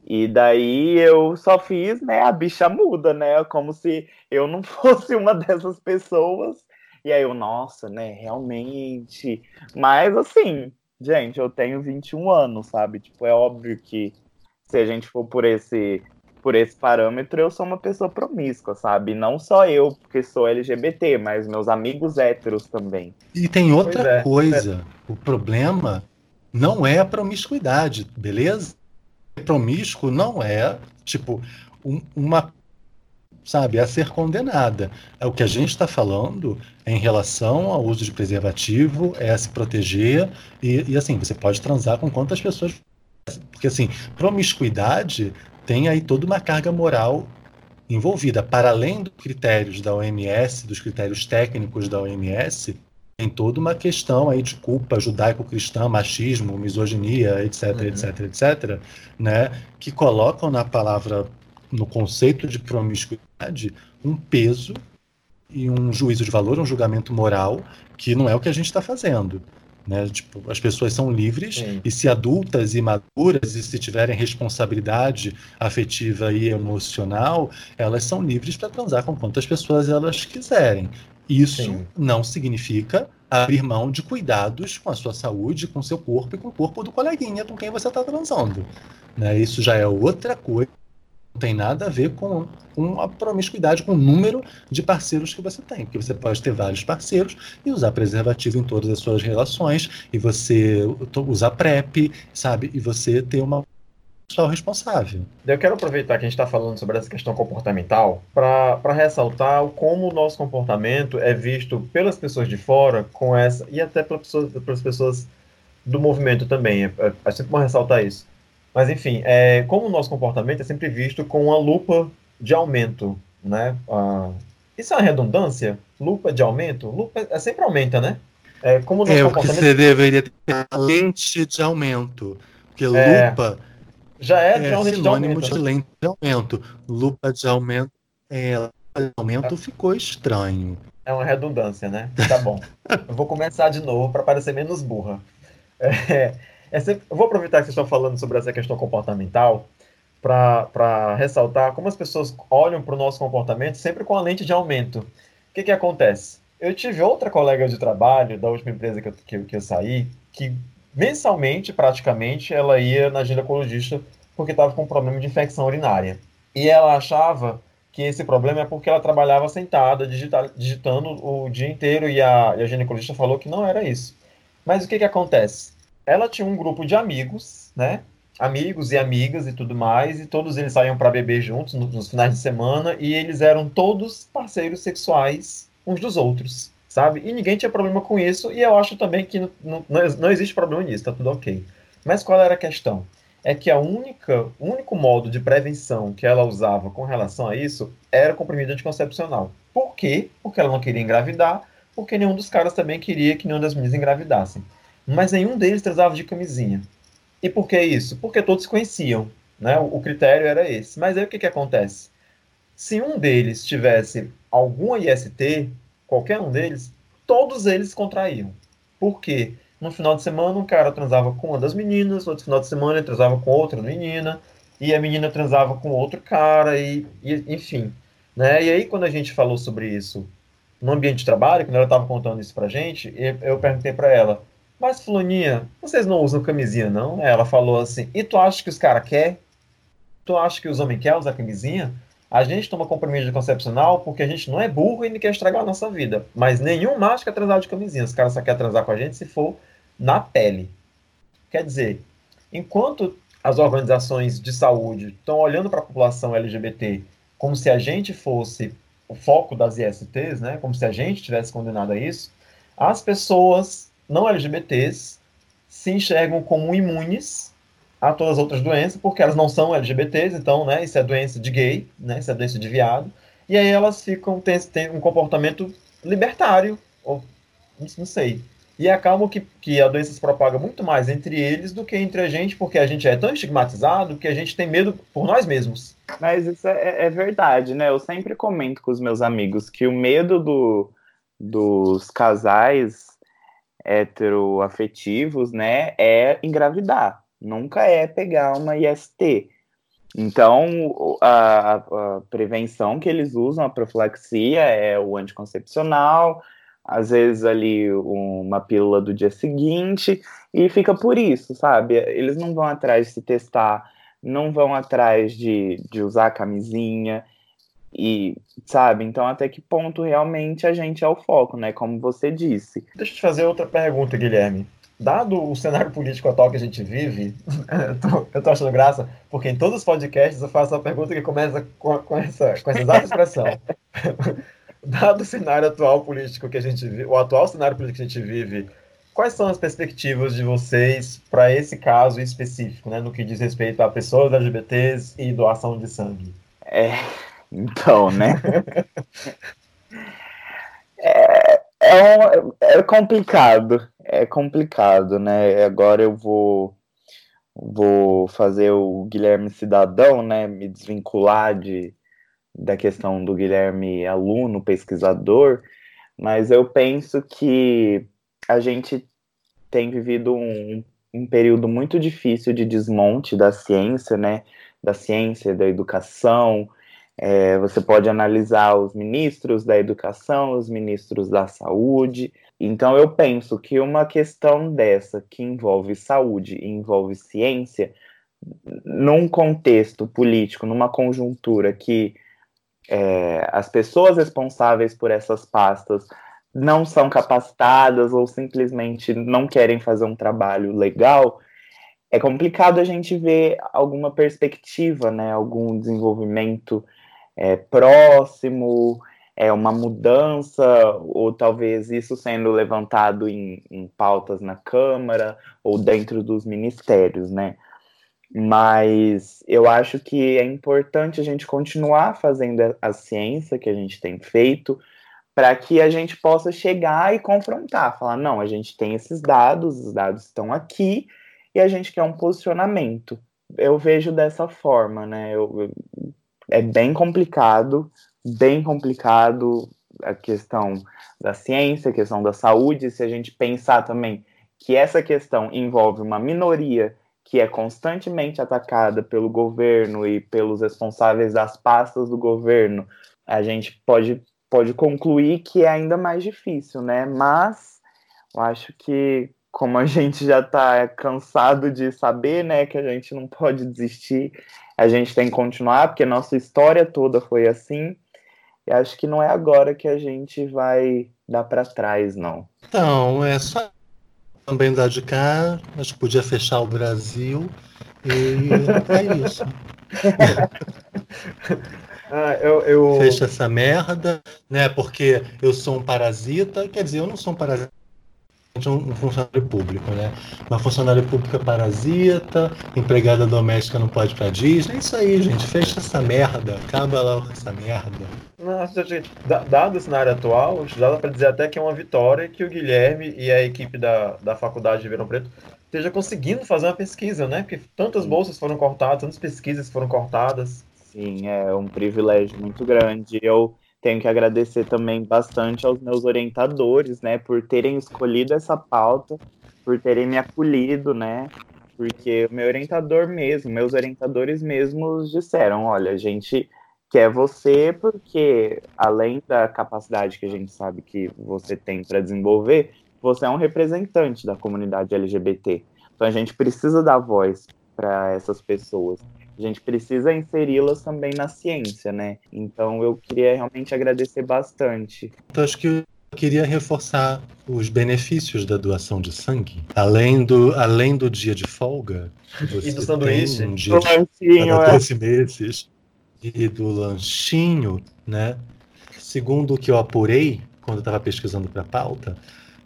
E daí eu só fiz, né, a bicha muda, né, como se eu não fosse uma dessas pessoas. E aí eu, nossa, né, realmente. Mas assim, gente, eu tenho 21 anos, sabe? Tipo, é óbvio que se a gente for por esse por esse parâmetro, eu sou uma pessoa promíscua, sabe? Não só eu, porque sou LGBT, mas meus amigos héteros também. E tem outra é, coisa. É. O problema não é a promiscuidade, beleza? Promíscuo não é, tipo, um, uma, sabe, a ser condenada. É o que a gente está falando em relação ao uso de preservativo, é a se proteger, e, e assim, você pode transar com quantas pessoas. Porque, assim, promiscuidade tem aí toda uma carga moral envolvida. Para além dos critérios da OMS, dos critérios técnicos da OMS, tem toda uma questão aí de culpa judaico-cristã, machismo, misoginia, etc, uhum. etc, etc, né, que colocam na palavra, no conceito de promiscuidade, um peso e um juízo de valor, um julgamento moral, que não é o que a gente está fazendo. Né? Tipo, as pessoas são livres Sim. e se adultas e maduras e se tiverem responsabilidade afetiva e emocional, elas são livres para transar com quantas pessoas elas quiserem. Isso Sim. não significa abrir mão de cuidados com a sua saúde, com o seu corpo e com o corpo do coleguinha com quem você está transando. Né? Isso já é outra coisa, não tem nada a ver com, com a promiscuidade, com o número de parceiros que você tem. Porque você pode ter vários parceiros e usar preservativo em todas as suas relações, e você usar PrEP, sabe? E você ter uma pessoal responsável. Eu quero aproveitar que a gente está falando sobre essa questão comportamental para ressaltar como o nosso comportamento é visto pelas pessoas de fora com essa e até pelas pessoas, pelas pessoas do movimento também. É, é, é sempre bom ressaltar isso. Mas, enfim, é, como o nosso comportamento é sempre visto com uma lupa de aumento, né? Ah, isso é uma redundância? Lupa de aumento? Lupa é sempre aumenta, né? É, como é, o que você deveria ter lente de aumento. Porque é, lupa já é, é sinônimo de, lente de aumento. Lupa de aumento, é, de aumento ficou estranho. É uma redundância, né? Tá bom. eu vou começar de novo para parecer menos burra. É, é sempre, eu vou aproveitar que vocês estão falando sobre essa questão comportamental para ressaltar como as pessoas olham para o nosso comportamento sempre com a lente de aumento. O que, que acontece? Eu tive outra colega de trabalho da última empresa que eu, que, que eu saí, que mensalmente, praticamente, ela ia na ginecologista porque estava com um problema de infecção urinária. E ela achava que esse problema é porque ela trabalhava sentada, digita, digitando o dia inteiro, e a, e a ginecologista falou que não era isso. Mas o que, que acontece? Ela tinha um grupo de amigos, né? Amigos e amigas e tudo mais, e todos eles saíam para beber juntos nos, nos finais de semana, e eles eram todos parceiros sexuais uns dos outros sabe? E ninguém tinha problema com isso, e eu acho também que não, não, não existe problema nisso, tá tudo ok. Mas qual era a questão? É que a única, o único modo de prevenção que ela usava com relação a isso era comprimido anticoncepcional. Por quê? Porque ela não queria engravidar, porque nenhum dos caras também queria que nenhuma das meninas engravidassem. Mas nenhum deles transava de camisinha. E por que isso? Porque todos conheciam, né? O, o critério era esse. Mas aí o que, que acontece? Se um deles tivesse alguma IST, qualquer um deles, todos eles contraíam. Por quê? No final de semana, um cara transava com uma das meninas, outro final de semana ele transava com outra menina, e a menina transava com outro cara, e, e enfim. Né? E aí, quando a gente falou sobre isso no ambiente de trabalho, quando ela estava contando isso pra gente, eu perguntei para ela, mas Fulaninha, vocês não usam camisinha, não? Ela falou assim, e tu acha que os caras querem? Tu acha que os homens querem usar camisinha? A gente toma comprimido de concepcional porque a gente não é burro e não quer estragar a nossa vida. Mas nenhum macho quer transar de camisinha. Os caras só querem transar com a gente se for na pele. Quer dizer, enquanto as organizações de saúde estão olhando para a população LGBT como se a gente fosse o foco das ISTs, né? como se a gente tivesse condenado a isso, as pessoas não LGBTs se enxergam como imunes a todas as outras doenças, porque elas não são LGBTs, então, né, isso é doença de gay, né, isso é doença de viado, e aí elas ficam, têm, têm um comportamento libertário, ou não sei. E acabam que, que a doença se propaga muito mais entre eles do que entre a gente, porque a gente é tão estigmatizado que a gente tem medo por nós mesmos. Mas isso é, é verdade, né? Eu sempre comento com os meus amigos que o medo do, dos casais heteroafetivos, né, é engravidar nunca é pegar uma IST. Então, a, a, prevenção que eles usam, a profilaxia, é o anticoncepcional, às vezes ali uma pílula do dia seguinte, e fica por isso, sabe? Eles não vão atrás de se testar, não vão atrás de, de usar camisinha, e, sabe? Então, até que ponto realmente a gente é o foco, né? Como você disse. Deixa eu te fazer outra pergunta, Guilherme dado o cenário político atual que a gente vive, eu tô, eu tô achando graça, porque em todos os podcasts eu faço uma pergunta que começa com, com essa, com essa exata expressão. dado o cenário atual político que a gente vive, o atual cenário político que a gente vive, quais são as perspectivas de vocês para esse caso específico, né, no que diz respeito a pessoas LGBTs e doação de sangue? É, então, né? é, é, um, é complicado é complicado, né? Agora eu vou vou fazer o Guilherme cidadão, né? Me desvincular de, da questão do Guilherme aluno, pesquisador, mas eu penso que a gente tem vivido um, um período muito difícil de desmonte da ciência, né? Da ciência, da educação. É, você pode analisar os ministros da educação, os ministros da saúde, então, eu penso que uma questão dessa, que envolve saúde e envolve ciência, num contexto político, numa conjuntura que é, as pessoas responsáveis por essas pastas não são capacitadas ou simplesmente não querem fazer um trabalho legal, é complicado a gente ver alguma perspectiva, né, algum desenvolvimento é, próximo, é uma mudança, ou talvez isso sendo levantado em, em pautas na Câmara ou dentro dos ministérios, né? Mas eu acho que é importante a gente continuar fazendo a ciência que a gente tem feito para que a gente possa chegar e confrontar, falar, não, a gente tem esses dados, os dados estão aqui e a gente quer um posicionamento. Eu vejo dessa forma, né? Eu, é bem complicado, bem complicado a questão da ciência, a questão da saúde, se a gente pensar também que essa questão envolve uma minoria que é constantemente atacada pelo governo e pelos responsáveis das pastas do governo, a gente pode, pode concluir que é ainda mais difícil, né? Mas eu acho que como a gente já está cansado de saber, né, que a gente não pode desistir, a gente tem que continuar, porque nossa história toda foi assim. E acho que não é agora que a gente vai dar para trás, não. Então, é só também dar de cá, mas podia fechar o Brasil e é isso. ah, eu, eu... Fecha essa merda, né? Porque eu sou um parasita, quer dizer, eu não sou um parasita um funcionário público, né? Uma funcionária pública parasita, empregada doméstica não pode ir pra Disney. É isso aí, gente. Fecha essa merda. Acaba lá com essa merda. Nossa, gente, dado o cenário atual, dá para dizer até que é uma vitória que o Guilherme e a equipe da, da Faculdade de Verão Preto esteja conseguindo fazer uma pesquisa, né? Porque tantas bolsas foram cortadas, tantas pesquisas foram cortadas. Sim, é um privilégio muito grande. Eu tenho que agradecer também bastante aos meus orientadores, né, por terem escolhido essa pauta, por terem me acolhido, né, porque o meu orientador mesmo, meus orientadores mesmos disseram, olha, a gente quer você porque além da capacidade que a gente sabe que você tem para desenvolver, você é um representante da comunidade LGBT. Então a gente precisa dar voz para essas pessoas a gente precisa inseri-las também na ciência, né? Então eu queria realmente agradecer bastante. Então acho que eu queria reforçar os benefícios da doação de sangue. Além do, além do dia de folga, você e do sanduíche. um dia de lanchinho, cada 12 é. meses e do lanchinho, né? Segundo o que eu apurei quando estava pesquisando para a pauta,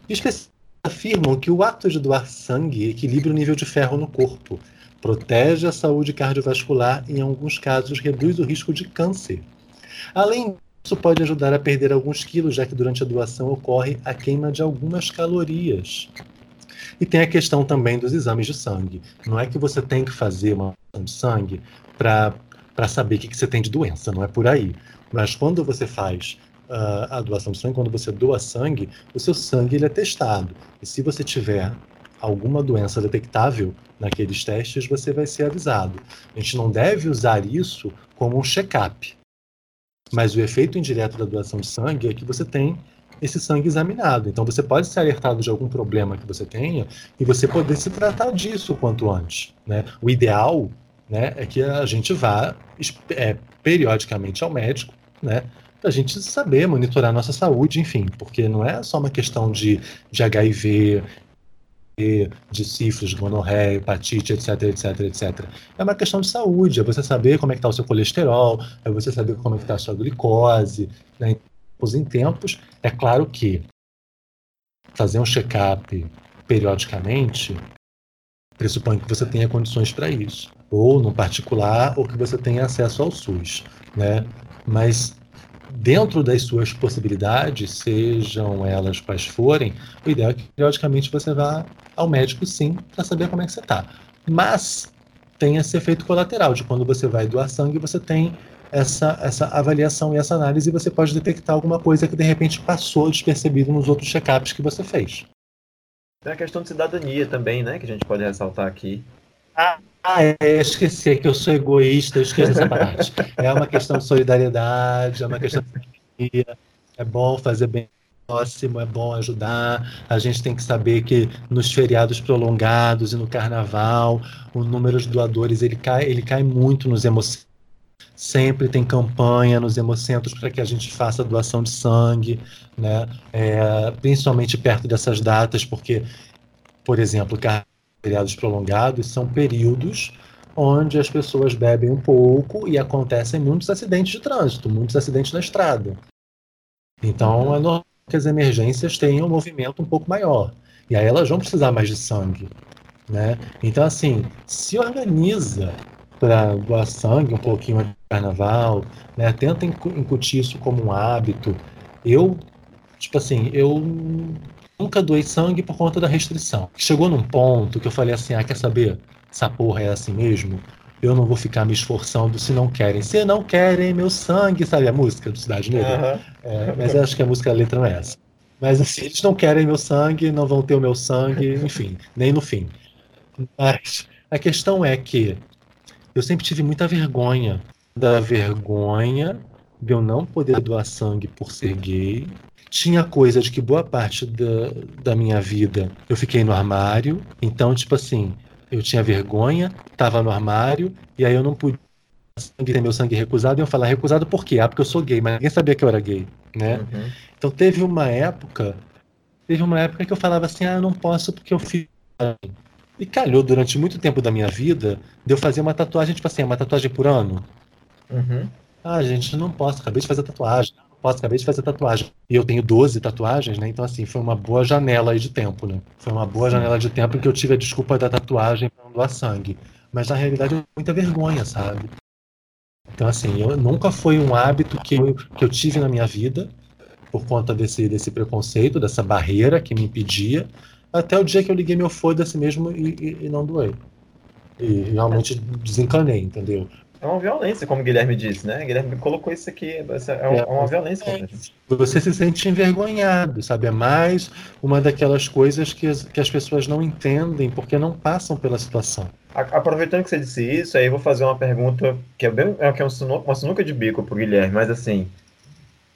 especialistas afirmam que o ato de doar sangue equilibra o nível de ferro no corpo protege a saúde cardiovascular e, em alguns casos, reduz o risco de câncer. Além disso, pode ajudar a perder alguns quilos, já que durante a doação ocorre a queima de algumas calorias. E tem a questão também dos exames de sangue. Não é que você tem que fazer uma doação de sangue para saber o que, que você tem de doença, não é por aí. Mas quando você faz uh, a doação de sangue, quando você doa sangue, o seu sangue ele é testado. E se você tiver alguma doença detectável naqueles testes, você vai ser avisado. A gente não deve usar isso como um check-up. Mas o efeito indireto da doação de sangue é que você tem esse sangue examinado. Então você pode ser alertado de algum problema que você tenha e você poder se tratar disso quanto antes. Né? O ideal né, é que a gente vá é, periodicamente ao médico, né, para a gente saber monitorar a nossa saúde, enfim, porque não é só uma questão de, de HIV, de sífilis, gonorreia, hepatite, etc, etc, etc. É uma questão de saúde, é você saber como é que está o seu colesterol, é você saber como é que está a sua glicose, né? Em tempos, é claro que fazer um check-up periodicamente pressupõe que você tenha condições para isso, ou no particular, ou que você tenha acesso ao SUS, né? Mas dentro das suas possibilidades, sejam elas quais forem, o ideal é que periodicamente você vá ao médico sim para saber como é que você está. Mas tem esse efeito colateral de quando você vai doar sangue, você tem essa, essa avaliação e essa análise e você pode detectar alguma coisa que de repente passou despercebido nos outros check-ups que você fez. Tem a questão de cidadania também, né? Que a gente pode ressaltar aqui. Ah, ah, é, esqueci que eu sou egoísta, eu esqueci essa parte. É uma questão de solidariedade, é uma questão de é bom fazer bem próximo, é bom ajudar. A gente tem que saber que nos feriados prolongados e no carnaval, o número de doadores ele cai, ele cai muito nos hemocentros. Sempre tem campanha nos hemocentros para que a gente faça doação de sangue, né? É, principalmente perto dessas datas, porque, por exemplo, feriados prolongados são períodos onde as pessoas bebem um pouco e acontecem muitos acidentes de trânsito, muitos acidentes na estrada. Então é normal que as emergências tenham um movimento um pouco maior. E aí elas vão precisar mais de sangue. Né? Então, assim, se organiza para doar sangue um pouquinho de carnaval, né? tenta incutir isso como um hábito. Eu, tipo assim, eu nunca doei sangue por conta da restrição. Chegou num ponto que eu falei assim, ah, quer saber? Essa porra é assim mesmo? Eu não vou ficar me esforçando se não querem. Se não querem meu sangue, sabe a música do Cidade Negra? Uhum. É, mas eu acho que a música, a letra não é essa. Mas assim, eles não querem meu sangue, não vão ter o meu sangue, enfim, nem no fim. Mas a questão é que eu sempre tive muita vergonha da vergonha de eu não poder doar sangue por ser gay. Tinha coisa de que boa parte da, da minha vida eu fiquei no armário. Então, tipo assim, eu tinha vergonha, estava no armário, e aí eu não podia ter meu sangue recusado. E eu falar, recusado por quê? Ah, porque eu sou gay, mas ninguém sabia que eu era gay, né? Uhum. Então teve uma época, teve uma época que eu falava assim, ah, eu não posso porque eu fiz. E calhou durante muito tempo da minha vida de eu fazer uma tatuagem, tipo assim, uma tatuagem por ano. Uhum. Ah, gente, não posso, acabei de fazer tatuagem. Posso, acabei de fazer tatuagem. E eu tenho 12 tatuagens, né? Então, assim, foi uma boa janela aí de tempo, né? Foi uma boa janela de tempo em que eu tive a desculpa da tatuagem para não doar sangue. Mas na realidade, muita vergonha, sabe? Então, assim, eu, nunca foi um hábito que eu, que eu tive na minha vida por conta desse, desse preconceito, dessa barreira que me impedia, até o dia que eu liguei meu foda-se mesmo e, e, e, não doei. E realmente desencanei, entendeu? É uma violência, como o Guilherme disse, né? Guilherme colocou isso aqui, é uma, é uma violência. É, você se sente envergonhado, sabe? É mais uma daquelas coisas que as, que as pessoas não entendem porque não passam pela situação. Aproveitando que você disse isso, aí eu vou fazer uma pergunta que é, bem, é, que é uma sinuca de bico pro Guilherme, mas assim,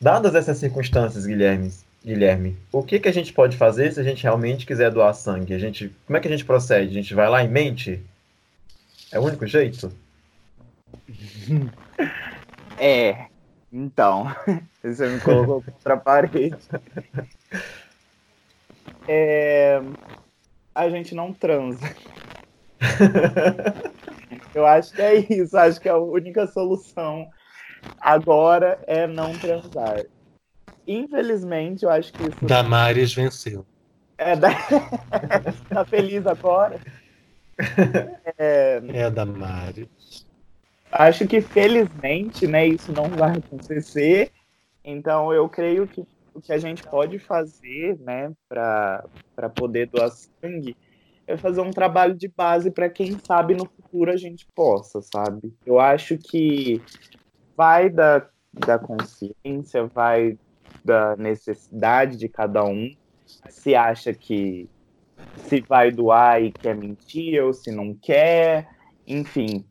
Dadas essas circunstâncias, Guilherme, Guilherme, o que, que a gente pode fazer se a gente realmente quiser doar sangue? A gente, como é que a gente procede? A gente vai lá em mente? É o único jeito? É, então, você me colocou contra a parede. É, a gente não transa. Eu acho que é isso, acho que a única solução agora é não transar. Infelizmente, eu acho que isso. Damares venceu. É, da... tá feliz agora? É... é Damares. Acho que felizmente, né, isso não vai acontecer. Então, eu creio que o que a gente pode fazer, né, para poder doar sangue é fazer um trabalho de base para quem sabe no futuro a gente possa, sabe? Eu acho que vai da, da consciência, vai da necessidade de cada um. Se acha que se vai doar e quer mentir ou se não quer, enfim.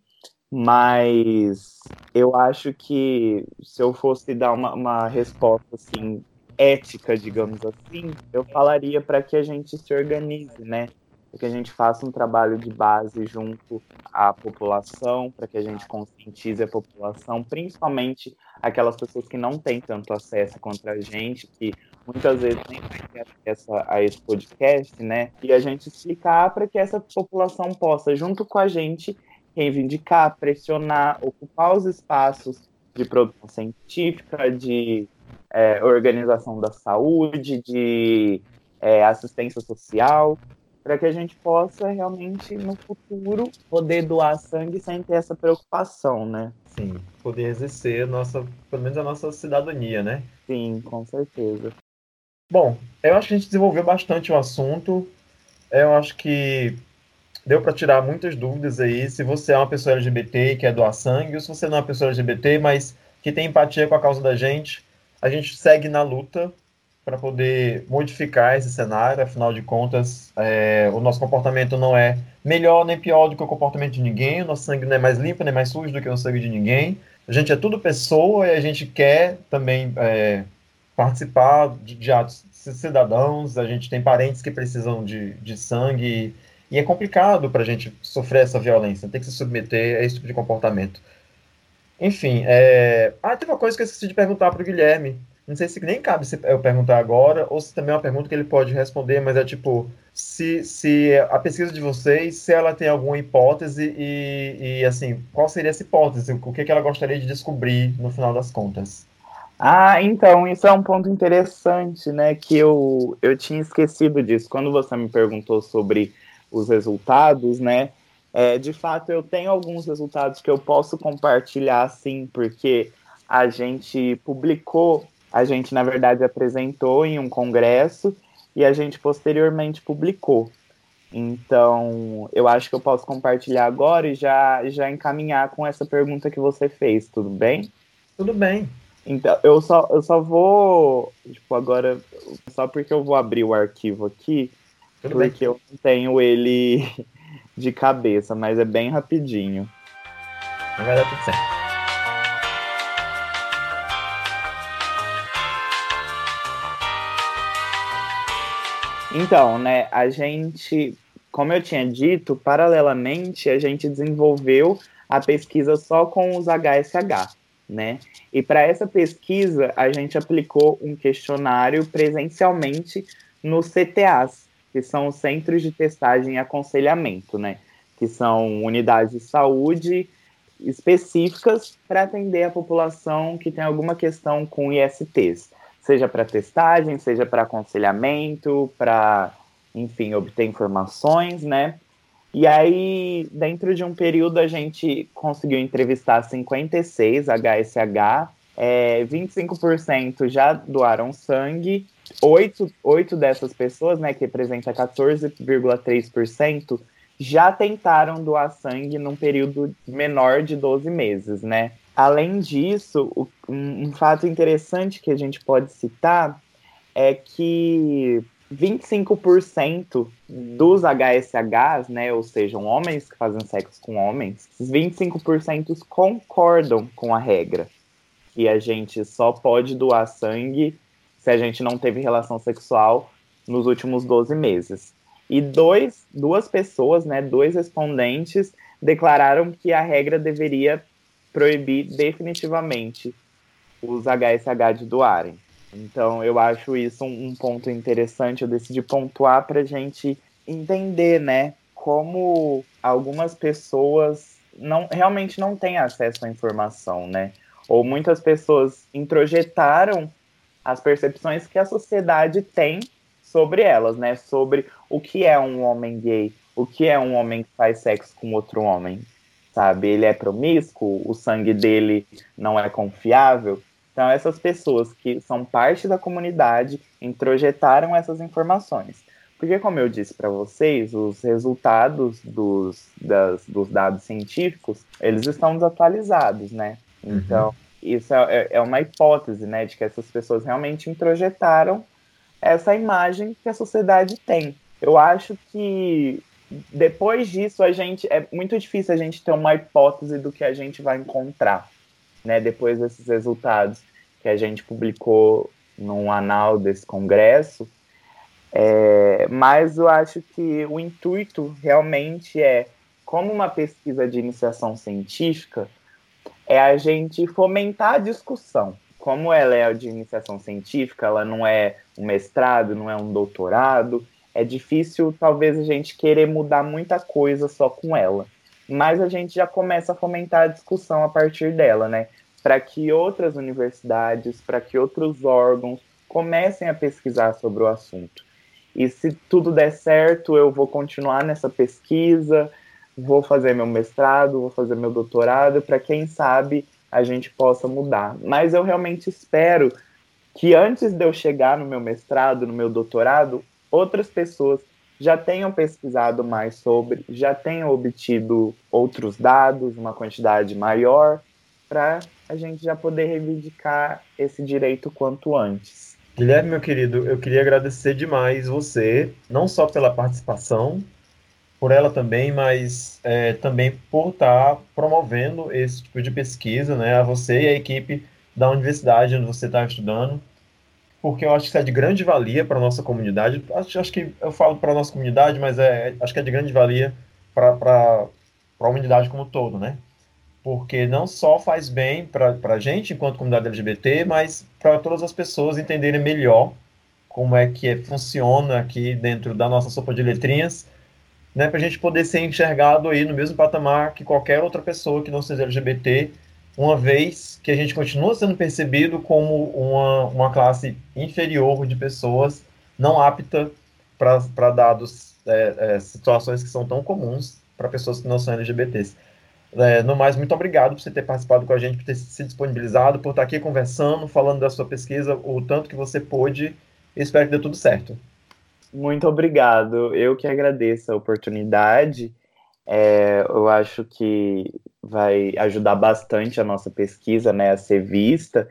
Mas eu acho que se eu fosse dar uma, uma resposta assim ética, digamos assim, eu falaria para que a gente se organize, né? para que a gente faça um trabalho de base junto à população, para que a gente conscientize a população, principalmente aquelas pessoas que não têm tanto acesso contra a gente, que muitas vezes nem têm acesso a esse podcast, né? E a gente explicar para que essa população possa, junto com a gente, reivindicar, pressionar, ocupar os espaços de produção científica, de é, organização da saúde, de é, assistência social, para que a gente possa realmente no futuro poder doar sangue sem ter essa preocupação, né? Sim, poder exercer nossa, pelo menos a nossa cidadania, né? Sim, com certeza. Bom, eu acho que a gente desenvolveu bastante o assunto. Eu acho que deu para tirar muitas dúvidas aí. Se você é uma pessoa LGBT e quer doar sangue, ou se você não é uma pessoa LGBT, mas que tem empatia com a causa da gente, a gente segue na luta para poder modificar esse cenário. Afinal de contas, é, o nosso comportamento não é melhor nem pior do que o comportamento de ninguém. O nosso sangue não é mais limpo nem mais sujo do que o sangue de ninguém. A gente é tudo pessoa e a gente quer também é, participar de, de, atos cidadãos. A gente tem parentes que precisam de, de sangue e é complicado para a gente sofrer essa violência, tem que se submeter a esse tipo de comportamento. Enfim, é... ah, tem uma coisa que eu esqueci de perguntar para o Guilherme. Não sei se nem cabe se eu perguntar agora, ou se também é uma pergunta que ele pode responder, mas é tipo, se, se a pesquisa de vocês, se ela tem alguma hipótese e, e assim, qual seria essa hipótese? O que, que ela gostaria de descobrir no final das contas? Ah, então, isso é um ponto interessante, né? Que eu, eu tinha esquecido disso. Quando você me perguntou sobre os resultados, né? É, de fato, eu tenho alguns resultados que eu posso compartilhar, sim, porque a gente publicou, a gente, na verdade, apresentou em um congresso e a gente posteriormente publicou. Então, eu acho que eu posso compartilhar agora e já, já encaminhar com essa pergunta que você fez, tudo bem? Tudo bem. Então, eu só, eu só vou, tipo, agora, só porque eu vou abrir o arquivo aqui, tudo porque bem. eu não tenho ele de cabeça, mas é bem rapidinho. Vai dar tudo certo. Então, né, a gente, como eu tinha dito, paralelamente a gente desenvolveu a pesquisa só com os HSH, né? E para essa pesquisa a gente aplicou um questionário presencialmente nos CTAs, que são os Centros de Testagem e Aconselhamento, né? Que são unidades de saúde específicas para atender a população que tem alguma questão com ISTs, seja para testagem, seja para aconselhamento, para, enfim, obter informações, né? E aí, dentro de um período, a gente conseguiu entrevistar 56 HSH, é, 25% já doaram sangue oito, oito dessas pessoas, né, que representa 14,3%, já tentaram doar sangue num período menor de 12 meses, né? Além disso, um, um fato interessante que a gente pode citar é que 25% dos HSHs, né, ou seja, homens que fazem sexo com homens, 25% concordam com a regra que a gente só pode doar sangue se a gente não teve relação sexual nos últimos 12 meses. E dois, duas pessoas, né, dois respondentes, declararam que a regra deveria proibir definitivamente os HSH de doarem. Então, eu acho isso um, um ponto interessante. Eu decidi pontuar para gente entender, né, como algumas pessoas não realmente não têm acesso à informação, né? Ou muitas pessoas introjetaram as percepções que a sociedade tem sobre elas, né? Sobre o que é um homem gay, o que é um homem que faz sexo com outro homem, sabe? Ele é promíscuo, o sangue dele não é confiável. Então, essas pessoas que são parte da comunidade introjetaram essas informações. Porque, como eu disse para vocês, os resultados dos, das, dos dados científicos, eles estão desatualizados, né? Uhum. Então, uhum isso é, é, é uma hipótese, né, de que essas pessoas realmente introjetaram essa imagem que a sociedade tem. Eu acho que depois disso a gente é muito difícil a gente ter uma hipótese do que a gente vai encontrar, né, depois desses resultados que a gente publicou num anal desse congresso. É, mas eu acho que o intuito realmente é, como uma pesquisa de iniciação científica, é a gente fomentar a discussão. Como ela é de iniciação científica, ela não é um mestrado, não é um doutorado, é difícil talvez a gente querer mudar muita coisa só com ela. Mas a gente já começa a fomentar a discussão a partir dela, né? Para que outras universidades, para que outros órgãos comecem a pesquisar sobre o assunto. E se tudo der certo, eu vou continuar nessa pesquisa, vou fazer meu mestrado, vou fazer meu doutorado, para quem sabe a gente possa mudar. Mas eu realmente espero que antes de eu chegar no meu mestrado, no meu doutorado, outras pessoas já tenham pesquisado mais sobre, já tenham obtido outros dados, uma quantidade maior, para a gente já poder reivindicar esse direito quanto antes. Guilherme, meu querido, eu queria agradecer demais você, não só pela participação, por ela também, mas é, também por estar tá promovendo esse tipo de pesquisa, né, a você e a equipe da universidade onde você está estudando, porque eu acho que isso é de grande valia para a nossa comunidade. Acho, acho que eu falo para a nossa comunidade, mas é, acho que é de grande valia para a humanidade como um todo, né? Porque não só faz bem para a gente, enquanto comunidade LGBT, mas para todas as pessoas entenderem melhor como é que é, funciona aqui dentro da nossa sopa de letrinhas né, para a gente poder ser enxergado aí no mesmo patamar que qualquer outra pessoa que não seja LGBT, uma vez que a gente continua sendo percebido como uma, uma classe inferior de pessoas não apta para dados, é, é, situações que são tão comuns para pessoas que não são LGBTs. É, no mais, muito obrigado por você ter participado com a gente, por ter se disponibilizado, por estar aqui conversando, falando da sua pesquisa, o tanto que você pôde. Espero que dê tudo certo. Muito obrigado. Eu que agradeço a oportunidade. É, eu acho que vai ajudar bastante a nossa pesquisa né, a ser vista.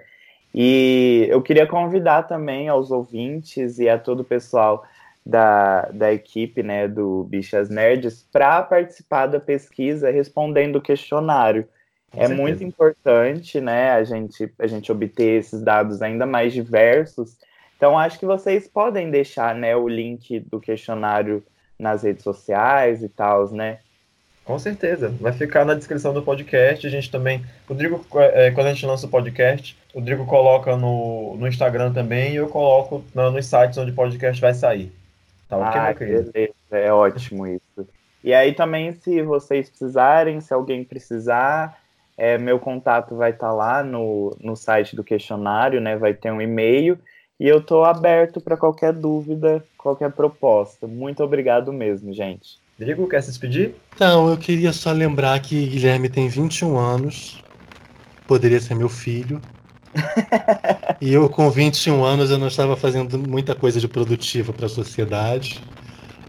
E eu queria convidar também aos ouvintes e a todo o pessoal da, da equipe né, do Bichas Nerds para participar da pesquisa respondendo o questionário. Com é certeza. muito importante né, a, gente, a gente obter esses dados ainda mais diversos. Então, acho que vocês podem deixar né, o link do questionário nas redes sociais e tal, né? Com certeza. Vai ficar na descrição do podcast. A gente também. O Rodrigo, é, quando a gente lança o podcast, o Rodrigo coloca no, no Instagram também e eu coloco no, nos sites onde o podcast vai sair. Tá ok, ah, meu querido? Beleza. É ótimo isso. E aí também, se vocês precisarem, se alguém precisar, é, meu contato vai estar tá lá no, no site do questionário, né? Vai ter um e-mail. E eu estou aberto para qualquer dúvida, qualquer proposta. Muito obrigado mesmo, gente. Rodrigo, quer se despedir? Não, eu queria só lembrar que Guilherme tem 21 anos, poderia ser meu filho. e eu, com 21 anos, eu não estava fazendo muita coisa de produtiva para a sociedade.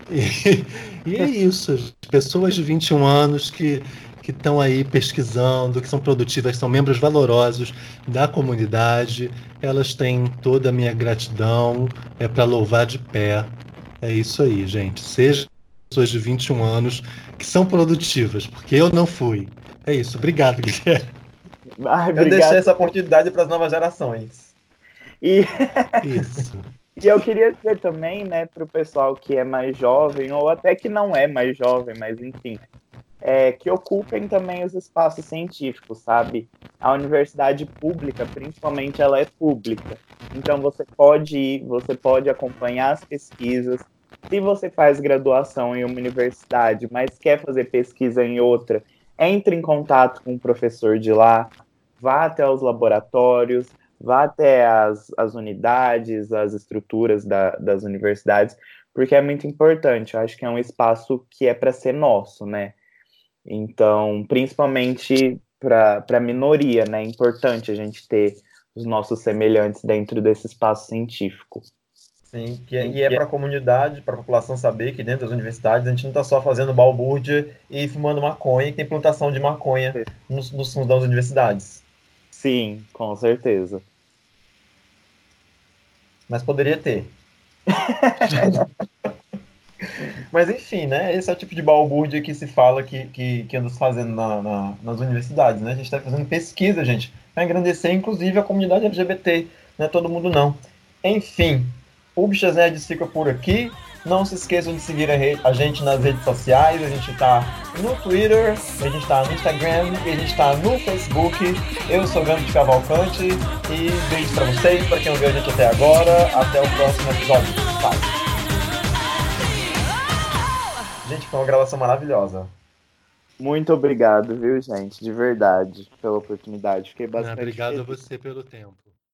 E, e, é isso. Pessoas de 21 anos que que estão aí pesquisando, que são produtivas, são membros valorosos da comunidade, elas têm toda a minha gratidão, é para louvar de pé. É isso aí, gente. Seja pessoas de 21 anos que são produtivas, porque eu não fui. É isso. Obrigado, Guilherme. Ai, eu deixei essa oportunidade para as novas gerações. E... Isso. E eu queria dizer também, né, para o pessoal que é mais jovem, ou até que não é mais jovem, mas enfim, é, que ocupem também os espaços científicos, sabe? A universidade pública, principalmente, ela é pública. Então você pode ir, você pode acompanhar as pesquisas, se você faz graduação em uma universidade, mas quer fazer pesquisa em outra, entre em contato com o professor de lá, vá até os laboratórios, vá até as, as unidades, as estruturas da, das universidades, porque é muito importante. Eu acho que é um espaço que é para ser nosso, né? Então, principalmente para a minoria, né? É importante a gente ter os nossos semelhantes dentro desse espaço científico. Sim, que é, e é para a comunidade, para a população saber que dentro das universidades a gente não está só fazendo balbúrdia e fumando maconha, que tem plantação de maconha nos, nos fundos das universidades. Sim, com certeza. Mas poderia ter. Mas enfim, né? Esse é o tipo de balbúrdia que se fala que, que, que anda fazendo na, na, nas universidades, né? A gente está fazendo pesquisa, gente, para engrandecer inclusive a comunidade LGBT, não é todo mundo não. Enfim, o Bichas Nerds fica por aqui. Não se esqueçam de seguir a, a gente nas redes sociais. A gente está no Twitter, a gente está no Instagram e a gente está no Facebook. Eu sou Gano de Cavalcante e beijo para vocês, para quem ouviu a gente até agora. Até o próximo episódio. Bye. Gente, foi uma gravação maravilhosa. Muito obrigado, viu, gente? De verdade, pela oportunidade. Fiquei bastante. Obrigado feliz. a você pelo tempo.